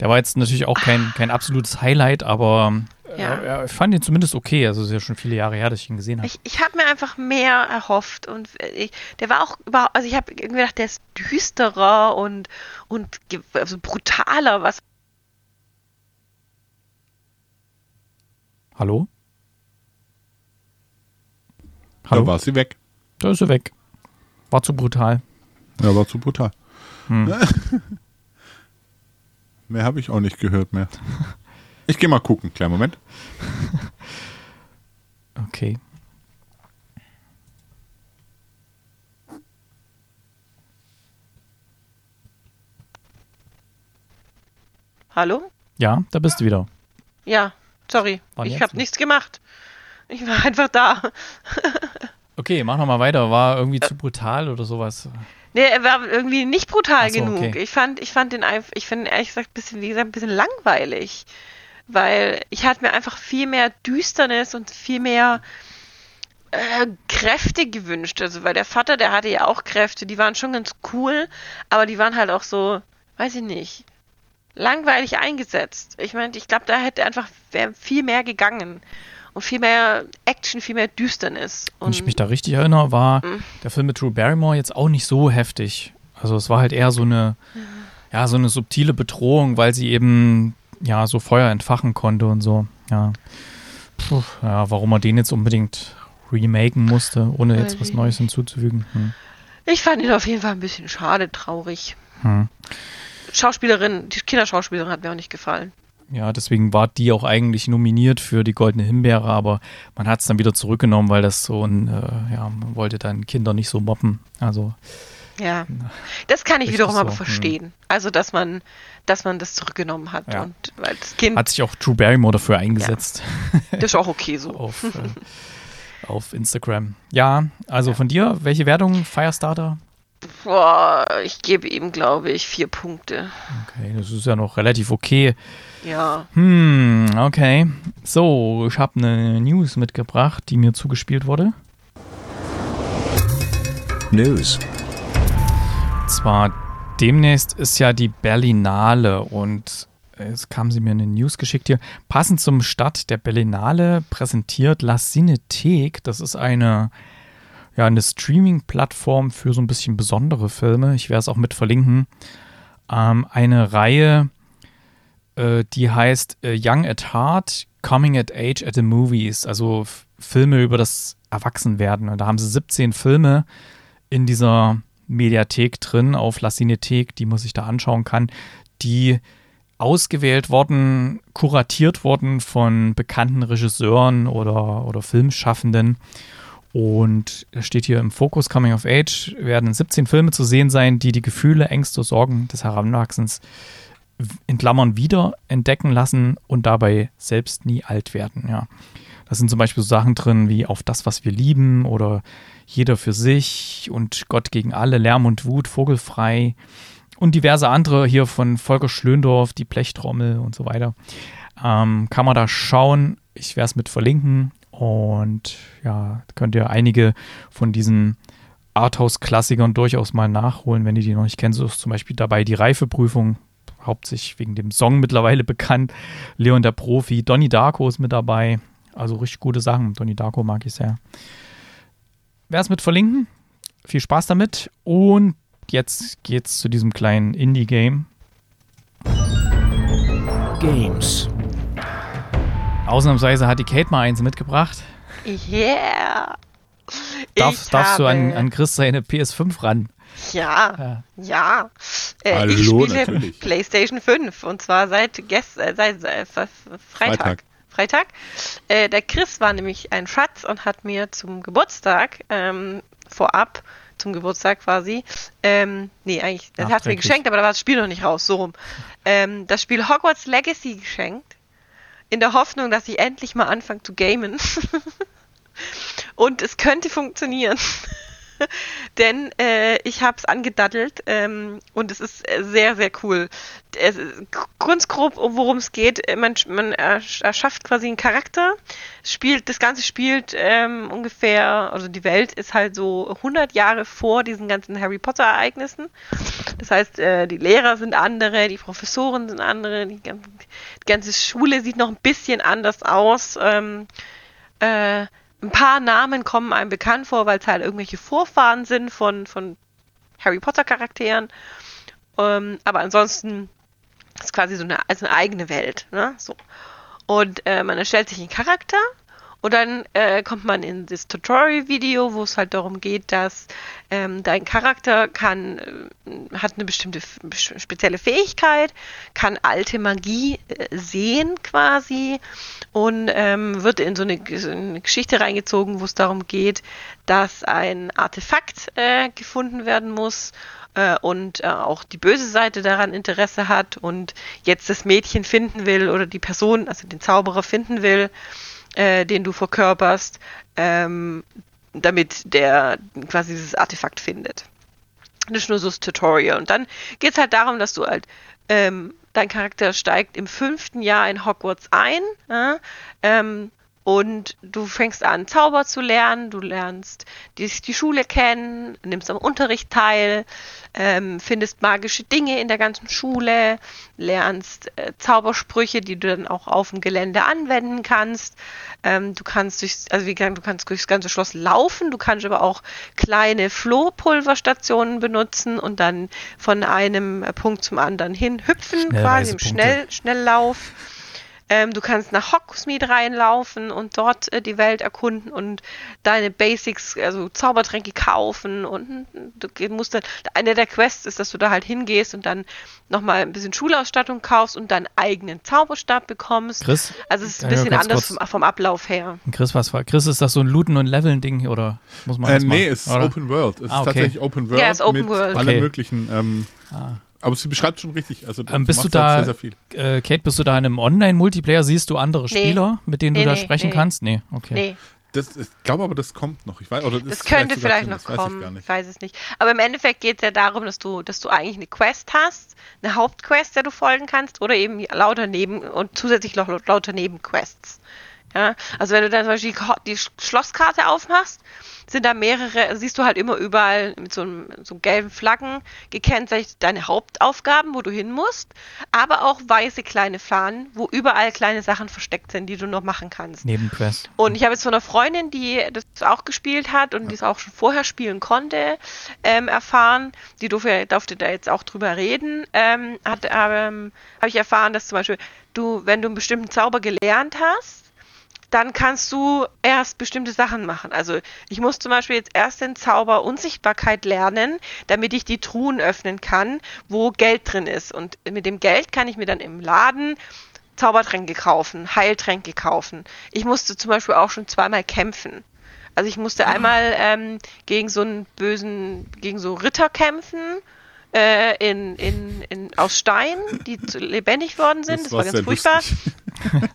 Der war jetzt natürlich auch kein, kein absolutes Highlight, aber Ja. ja, ich fand ihn zumindest okay. Also es ist ja schon viele Jahre her, dass ich ihn gesehen habe. Ich, ich habe mir einfach mehr erhofft und äh, ich, der war auch überhaupt, also ich habe irgendwie gedacht, der ist düsterer und und also brutaler, was Hallo? Da Hallo? war sie weg. Da ist er weg. War zu brutal. Ja, war zu brutal. Hm. [laughs] Mehr habe ich auch nicht gehört mehr. [laughs] Ich gehe mal gucken, kleinen Moment. [laughs] okay. Hallo? Ja, da bist du wieder. Ja, sorry. War ich habe nichts gemacht. Ich war einfach da. [laughs] okay, mach nochmal weiter. War irgendwie zu brutal oder sowas? Nee, er war irgendwie nicht brutal so, genug. Okay. Ich fand, ich fand den einfach, ich finde ehrlich gesagt, bisschen, wie gesagt, ein bisschen langweilig. Weil ich hatte mir einfach viel mehr Düsternis und viel mehr äh, Kräfte gewünscht. Also, weil der Vater, der hatte ja auch Kräfte, die waren schon ganz cool, aber die waren halt auch so, weiß ich nicht, langweilig eingesetzt. Ich meine, ich glaube, da hätte einfach viel mehr gegangen. Und viel mehr Action, viel mehr Düsternis. Wenn ich mich da richtig erinnere, war der Film mit Drew Barrymore jetzt auch nicht so heftig. Also es war halt eher so eine, ja, so eine subtile Bedrohung, weil sie eben ja so Feuer entfachen konnte und so. Ja. Puh, ja, warum er den jetzt unbedingt remaken musste, ohne jetzt was Neues hinzuzufügen. Hm. Ich fand ihn auf jeden Fall ein bisschen schade, traurig. Hm. Schauspielerin, die Kinderschauspielerin hat mir auch nicht gefallen. Ja, deswegen war die auch eigentlich nominiert für die Goldene Himbeere, aber man hat es dann wieder zurückgenommen, weil das so ein, äh, ja, man wollte dann Kinder nicht so mobben. Also Ja. Das kann ich Richtig wiederum aber so, verstehen. Also, dass man, dass man das zurückgenommen hat. Ja. Und weil das Kind, hat sich auch Drew Barrymore dafür eingesetzt. das ist auch okay so. [laughs] auf, äh, auf Instagram. Ja, also von dir, welche Wertung? Firestarter? Boah, ich gebe ihm, glaube ich, vier Punkte. Okay, das ist ja noch relativ okay. Ja. Hm, okay. So, ich habe eine News mitgebracht, die mir zugespielt wurde. News. Zwar demnächst ist ja die Berlinale und es kam sie mir eine News geschickt hier. Passend zum Start der Berlinale präsentiert La Cinethek, das ist eine, ja, eine Streaming-Plattform für so ein bisschen besondere Filme. Ich werde es auch mit verlinken. Ähm, eine Reihe, äh, die heißt äh, Young at Heart, Coming at Age at the Movies, also Filme über das Erwachsenwerden. Und da haben sie 17 Filme in dieser Mediathek drin auf La Cinethek, die man sich da anschauen kann, die ausgewählt worden, kuratiert worden von bekannten Regisseuren oder, oder Filmschaffenden. Und steht hier im Fokus Coming of Age werden 17 Filme zu sehen sein, die die Gefühle, Ängste, Sorgen des Heranwachsens in Klammern wieder entdecken lassen und dabei selbst nie alt werden. Ja. Da sind zum Beispiel so Sachen drin wie auf das, was wir lieben oder jeder für sich und Gott gegen alle, Lärm und Wut, Vogelfrei und diverse andere hier von Volker Schlöndorff, die Blechtrommel und so weiter. Ähm, kann man da schauen. Ich werde es mit verlinken und ja, könnt ihr einige von diesen Arthouse-Klassikern durchaus mal nachholen, wenn ihr die noch nicht kennt. So ist zum Beispiel dabei die Reifeprüfung, hauptsächlich wegen dem Song mittlerweile [laughs] bekannt. Leon der Profi, Donnie Darko ist mit dabei. Also richtig gute Sachen. Donnie Darko mag ich sehr. Es mit verlinken. Viel Spaß damit. Und jetzt geht's zu diesem kleinen Indie-Game. Games. Ausnahmsweise hat die Kate mal eins mitgebracht. Yeah. Darf, Ich darfst du an, an Chris seine PS5 ran? Ja, Ja. ja. Äh, Hallo, ich spiele natürlich. PlayStation 5 und zwar seit, gest äh, seit äh, Freitag. Freitag. Freitag. Äh, der Chris war nämlich ein Schatz und hat mir zum Geburtstag ähm, vorab zum Geburtstag quasi. Ähm, nee, eigentlich, das hat mir Nachträglich. geschenkt, aber da war das Spiel noch nicht raus, so rum. Ähm, das Spiel Hogwarts Legacy geschenkt. In der Hoffnung, dass ich endlich mal anfange zu gamen. [laughs] Und es könnte funktionieren. [laughs] Denn äh, ich habe es angedaddelt ähm, und es ist äh, sehr, sehr cool. Es ganz grob, um worum es geht. äh, Man, man ersch- erschafft quasi einen Charakter, spielt, das Ganze spielt ähm, ungefähr, also die Welt ist halt so 100 Jahre vor diesen ganzen Harry Potter Ereignissen. Das heißt, äh, die Lehrer sind andere, die Professoren sind andere, die, gan- die ganze Schule sieht noch ein bisschen anders aus. Ähm, äh, ein paar Namen kommen einem bekannt vor, weil es halt irgendwelche Vorfahren sind von, von Harry Potter Charakteren. Ähm, aber ansonsten ist quasi so eine, also eine eigene Welt. Ne? So. Und äh, man erstellt sich einen Charakter Und dann äh, kommt man in das Tutorial-Video, wo es halt darum geht, dass ähm, dein Charakter kann, äh, hat eine bestimmte spezielle Fähigkeit, kann alte Magie äh, sehen quasi und ähm, wird in so eine, so eine, Geschichte reingezogen, wo es darum geht, dass ein Artefakt äh, gefunden werden muss äh, und äh, auch die böse Seite daran Interesse hat und jetzt das Mädchen finden will oder die Person, also den Zauberer finden will äh, den du verkörperst, ähm, damit der quasi dieses Artefakt findet. Das ist nur so das Tutorial. Und dann geht es halt darum, dass du halt, ähm, dein Charakter steigt im fünften Jahr in Hogwarts ein. Ja? Ähm, und du fängst an, Zauber zu lernen, du lernst die, die Schule kennen, nimmst am Unterricht teil, ähm, findest magische Dinge in der ganzen Schule, lernst äh, Zaubersprüche, die du dann auch auf dem Gelände anwenden kannst. Ähm, du kannst durch, also wie gesagt, du kannst durchs ganze Schloss laufen, du kannst aber auch kleine Flohpulverstationen benutzen und dann von einem Punkt zum anderen hin hüpfen, quasi im Schnell, Schnelllauf. Ähm, du kannst nach Hogsmeade reinlaufen und dort äh, die Welt erkunden und deine Basics, also Zaubertränke kaufen und du musst dann, eine der Quests ist, dass du da halt hingehst und dann nochmal ein bisschen Schulausstattung kaufst und deinen eigenen Zauberstab bekommst. Chris? Also es ist ein bisschen anders vom, vom, Ablauf her. Chris, was war? Chris, ist das so ein Looten und Leveln Ding oder muss man äh, das Nee, es ist oder? Open World. Es ah, okay. ist tatsächlich Open World ja, es ist Open mit World. allen okay. möglichen ähm, ah. Aber sie beschreibt schon richtig. Also ähm, bist du da, sehr, sehr äh, Kate, bist du da in einem Online-Multiplayer? Siehst du andere nee. Spieler, mit denen nee, du da nee, sprechen kannst? Nee, okay. Nee. Das, ich glaube aber, das kommt noch. Ich weiß, oder das, das könnte vielleicht, vielleicht noch kommen. Ich, ich, weiß es nicht. Aber im Endeffekt geht es ja darum, dass du, dass du eigentlich eine Quest hast, eine Hauptquest, der du folgen kannst, oder eben lauter Neben- und zusätzlich noch lauter Nebenquests. Ja, also wenn du dann zum Beispiel die Schlosskarte aufmachst, sind da mehrere, siehst du halt immer überall mit so, einem, so gelben Flaggen gekennzeichnet deine Hauptaufgaben, wo du hin musst, aber auch weiße kleine Fahnen, wo überall kleine Sachen versteckt sind, die du noch machen kannst. Nebenquest. Und ich habe jetzt von einer Freundin, die das auch gespielt hat und die es auch schon vorher spielen konnte, ähm, erfahren, die durfte, durfte da jetzt auch drüber reden, ähm, ähm, habe ich erfahren, dass zum Beispiel du, wenn du einen bestimmten Zauber gelernt hast, dann kannst du erst bestimmte Sachen machen. Also ich muss zum Beispiel jetzt erst den Zauber Unsichtbarkeit lernen, damit ich die Truhen öffnen kann, wo Geld drin ist. Und mit dem Geld kann ich mir dann im Laden Zaubertränke kaufen, Heiltränke kaufen. Ich musste zum Beispiel auch schon zweimal kämpfen. Also ich musste ah. einmal ähm, gegen so einen bösen, gegen so Ritter kämpfen äh, in, in, in, aus Stein, die zu, lebendig worden sind. Das, das war ganz furchtbar.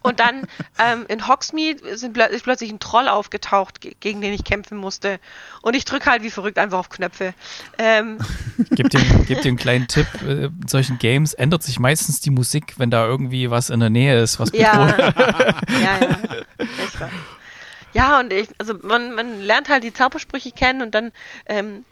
Und dann ähm, in Hogsmeade sind, ist plötzlich ein Troll aufgetaucht, gegen den ich kämpfen musste. Und ich drücke halt wie verrückt einfach auf Knöpfe. Ähm. Gib dir, gib dir einen kleinen Tipp. Äh, in solchen Games ändert sich meistens die Musik, wenn da irgendwie was in der Nähe ist, was ja. [laughs] ja, ja. Ja, und ich, also man, man lernt halt die Zaubersprüche kennen und dann ähm,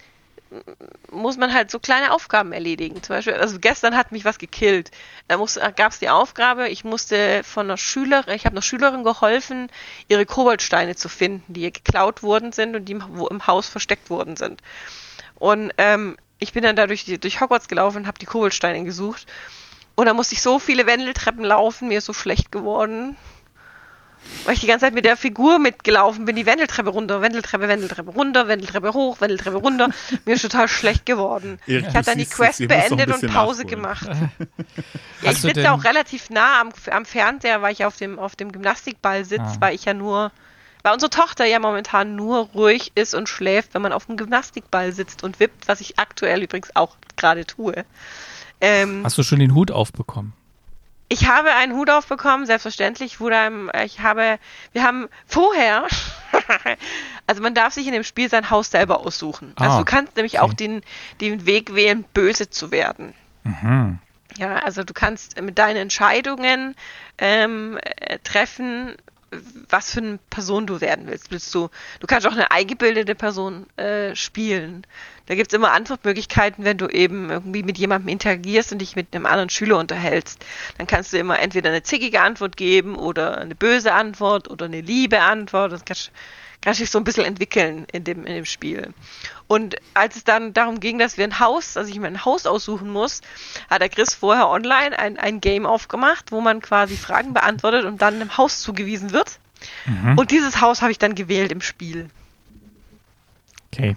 muss man halt so kleine Aufgaben erledigen. Zum Beispiel, also gestern hat mich was gekillt. Da gab es die Aufgabe, ich musste von einer Schülerin, ich habe einer Schülerin geholfen, ihre Koboldsteine zu finden, die ihr geklaut worden sind und die im, Haus versteckt worden sind. Und ähm, ich bin dann da durch, durch Hogwarts gelaufen und habe die Koboldsteine gesucht. Und da musste ich so viele Wendeltreppen laufen, mir ist so schlecht geworden weil ich die ganze Zeit mit der Figur mitgelaufen bin, die Wendeltreppe runter, Wendeltreppe, Wendeltreppe runter, Wendeltreppe hoch, Wendeltreppe runter. Mir ist total schlecht geworden. [laughs] Ja, ich habe dann die Quest beendet und Pause nachholen. gemacht. [laughs] ja, ich sitze auch relativ nah am, am Fernseher, weil ich auf dem, auf dem Gymnastikball sitze, ah. weil ich ja nur, weil unsere Tochter ja momentan nur ruhig ist und schläft, wenn man auf dem Gymnastikball sitzt und wippt, was ich aktuell übrigens auch gerade tue. Ähm, Hast du schon den Hut aufbekommen? Ich habe einen Hut aufbekommen, selbstverständlich. Wurde einem, ich habe, wir haben vorher, [laughs] also man darf sich in dem Spiel sein Haus selber aussuchen. Also ah, also du kannst nämlich okay. auch den, den Weg wählen, böse zu werden. Mhm. Ja, also du kannst mit deinen Entscheidungen ähm, äh, treffen, was für eine Person du werden willst. willst du, du kannst auch eine eingebildete Person äh, spielen. Da gibt es immer Antwortmöglichkeiten, wenn du eben irgendwie mit jemandem interagierst und dich mit einem anderen Schüler unterhältst. Dann kannst du immer entweder eine zickige Antwort geben oder eine böse Antwort oder eine liebe Antwort. Das kannst, kannst dich so ein bisschen entwickeln in dem, in dem Spiel. Und als es dann darum ging, dass wir ein Haus, also ich mir ein Haus aussuchen muss, hat der Chris vorher online ein, ein Game aufgemacht, wo man quasi Fragen beantwortet und dann einem Haus zugewiesen wird. Mhm. Und dieses Haus habe ich dann gewählt im Spiel. Okay.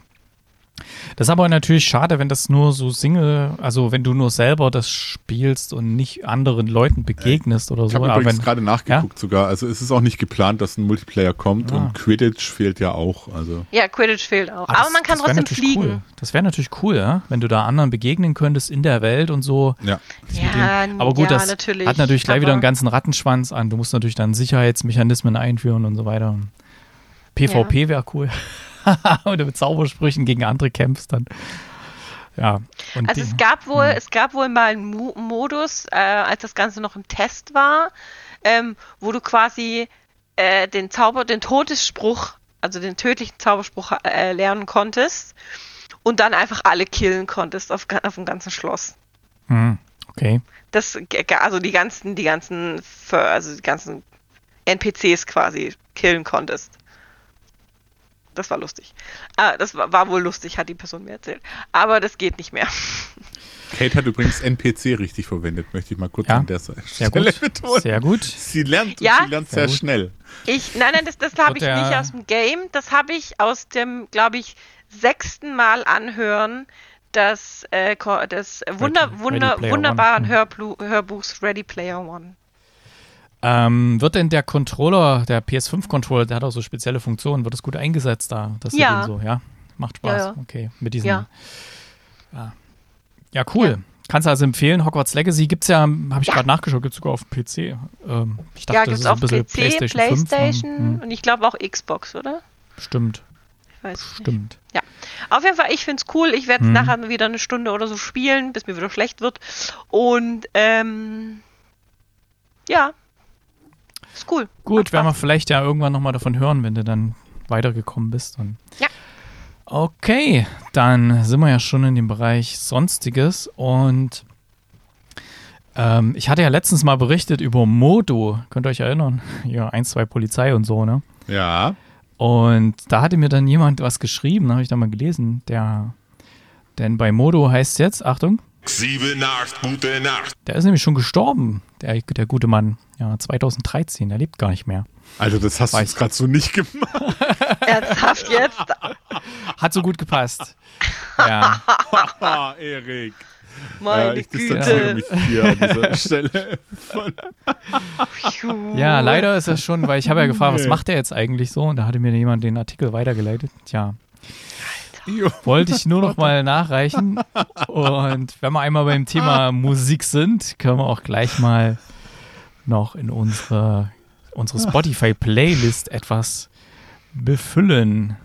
Das ist aber natürlich schade, wenn das nur so Single, also wenn du nur selber das spielst und nicht anderen Leuten begegnest oder Ich so. habe Aber übrigens wenn, gerade nachgeguckt sogar. Also es ist auch nicht geplant, dass ein Multiplayer kommt Ah. und Quidditch fehlt ja auch. Also Ja, Quidditch fehlt auch. Ah, Aber das- man kann trotzdem fliegen. Cool. Das wäre natürlich cool, ja? wenn du da anderen begegnen könntest in der Welt und so. ja. Ja, Aber gut, ja, das natürlich. hat natürlich gleich wieder einen Aber- ganzen Rattenschwanz an. Du musst natürlich dann Sicherheitsmechanismen einführen und so weiter. PvP wäre cool. [laughs] [laughs] du mit Zaubersprüchen gegen andere kämpfst dann. Ja. Also es gab wohl, Hm. es gab wohl mal einen Mo Modus, äh, als das Ganze noch im Test war, ähm, wo du quasi äh, den Zauber, den Todesspruch, also den tödlichen Zauberspruch äh, lernen konntest und dann einfach alle killen konntest auf, auf dem ganzen Schloss. Hm, okay. Das, also die ganzen, die ganzen, also die ganzen NPCs quasi killen konntest. Das war lustig. Ah, das war, war wohl lustig, hat die Person mir erzählt. Aber das geht nicht mehr. [laughs] Kate hat übrigens NPC richtig verwendet, möchte ich mal kurz Ja. an der Sehr Stelle gut. betonen. Sehr gut. Sie lernt, Ja? sie lernt Sehr sehr, schnell. Ich, nein, nein, das, das habe ich nicht aus dem Game. Das habe ich aus dem, glaube ich, sechsten Mal anhören des, äh, des Wunder, Ready Wunder, Player wunderbaren One. Hörblu Hörbuchs Ready Player One. Ähm, wird denn der Controller, der PS5-Controller, der hat auch so spezielle Funktionen, wird das gut eingesetzt da? Dass du Ja. so, ja? Macht Spaß. Ja, ja. Okay. Mit diesen. Ja. Ja, ja cool. Kannst du also empfehlen. Hogwarts Legacy gibt es ja, habe ich gerade nachgeschaut, gibt es sogar auf dem PC. Ähm, ich dachte, ja, das gibt es auf bisschen PC, PlayStation, PlayStation, 5. Hm, und ich glaube auch Xbox, oder? Stimmt, Ich weiß nicht. stimmt. Ja. Auf jeden Fall, ich finde es cool. Ich werde Mhm. nachher wieder eine Stunde oder so spielen, bis mir wieder schlecht wird. Und ähm, ja. Ist cool. Gut, werden wir vielleicht ja irgendwann nochmal davon hören, wenn du dann weitergekommen bist. Und Ja. Okay, dann sind wir ja schon in dem Bereich Sonstiges und ähm, ich hatte ja letztens mal berichtet über Modo, könnt ihr euch erinnern? [laughs] Ja, 1, 2 Polizei und so, ne? Ja. Und da hatte mir dann jemand was geschrieben, habe ich da mal gelesen, der, denn bei Modo heißt es jetzt, Achtung, Sieben, acht, gute Nacht. der ist nämlich schon gestorben, der, der gute Mann. Ja, 2013, der lebt gar nicht mehr. Also das hast Weiß. du gerade so nicht gemacht. [laughs] Ernsthaft jetzt? Hat so gut gepasst. [laughs] Ja. Ah, [laughs] Erik. Meine Äh, ich distanziere Güte. mich hier an dieser Stelle. Ja, leider ist das schon, weil ich habe ja gefragt, was macht der jetzt eigentlich so? Und da hatte mir jemand den Artikel weitergeleitet. Tja, Jo. wollte ich nur noch mal nachreichen. Und wenn wir einmal beim Thema Musik sind, können wir auch gleich mal noch in unsere, unsere Spotify-Playlist etwas befüllen.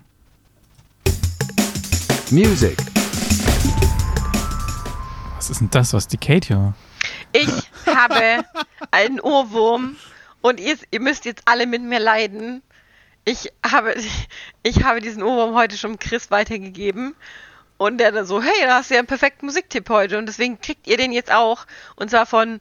Music. Was ist denn das, was die Kate hier? Ich habe einen Ohrwurm und ihr, ihr müsst jetzt alle mit mir leiden. Ich habe, [laughs] ich habe diesen Ohrwurm heute schon Chris weitergegeben. Und der dann so, hey, da hast du ja einen perfekten Musiktipp heute. Und deswegen kriegt ihr den jetzt auch. Und zwar von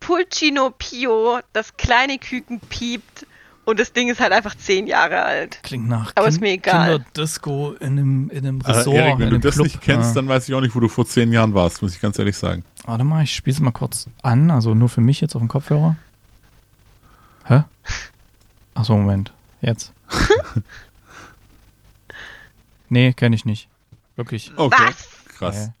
Pulcino Pio, das kleine Küken piept. Und das Ding ist halt einfach zehn Jahre alt. Klingt nach Aber ist mir egal. Kinderdisco in einem, in einem Resort, Erik, in wenn du einem das Club. nicht kennst, Ja. dann weiß ich auch nicht, wo du vor zehn Jahren warst, muss ich ganz ehrlich sagen. Warte mal, ich spiele es mal kurz an, also nur für mich jetzt auf dem Kopfhörer. Hä? Achso, Moment. Jetzt. [laughs] nee, kenne ich nicht. Wirklich. Okay. Was? Krass. Nee.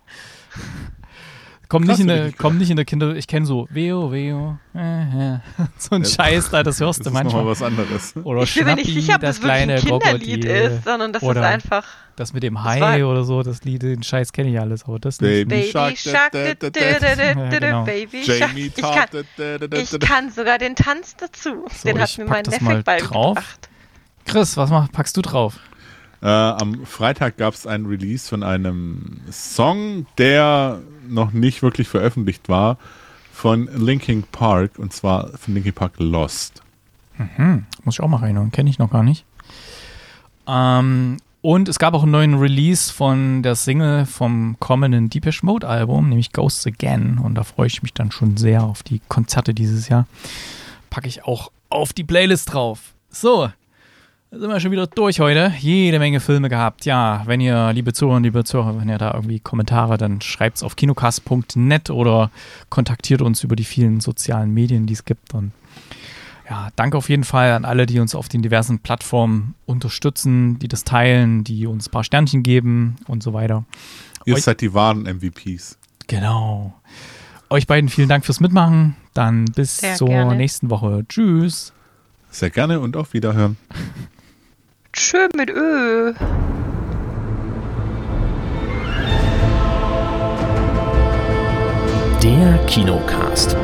Komm Krass, nicht, in der, komm nicht in der Kinder. Ich kenne so Veo, Veo. Äh, äh. [laughs] So ein Ja. Scheiß da, das hörst Das du ist nochmal manchmal. was anderes. Oder Ich bin mir nicht Schnappi, sicher, ob das das kleine ein Kinderlied ist, sondern das Oder ist einfach Das mit dem Das Hai oder so, das Lied, den Scheiß kenne ich alles, aber das nicht. Baby Shark, genau. Baby Ich kann, sogar den Tanz dazu. So, den hat ich mir mein das Neffe mal beigebracht. Chris, was mach, packst du drauf? Äh, am Freitag gab es ein Release von einem Song, der noch nicht wirklich veröffentlicht war, von Linkin Park, und zwar von Linkin Park Lost. Hm, muss ich auch mal reinhören, kenne ich noch gar nicht. Ähm, und es gab auch einen neuen Release von der Single vom kommenden Deepish Mode Album, nämlich Ghosts Again. Und da freue ich mich dann schon sehr auf die Konzerte dieses Jahr. Packe ich auch auf die Playlist drauf. So, sind wir schon wieder durch heute. Jede Menge Filme gehabt. Ja, wenn ihr, liebe Zuhörer, liebe Zuhörer, wenn ihr da irgendwie Kommentare, dann schreibt es auf kinocast.net oder kontaktiert uns über die vielen sozialen Medien, die es gibt. Und ja, danke auf jeden Fall an alle, die uns auf den diversen Plattformen unterstützen, die das teilen, die uns ein paar Sternchen geben und so weiter. Ihr Euch- seid die wahren MVPs. Genau. Euch beiden vielen Dank fürs Mitmachen. Dann bis Sehr zur gerne. nächsten Woche. Tschüss. Sehr gerne und auf Wiederhören. [laughs] Tschö mit Ö. Der Kinocast.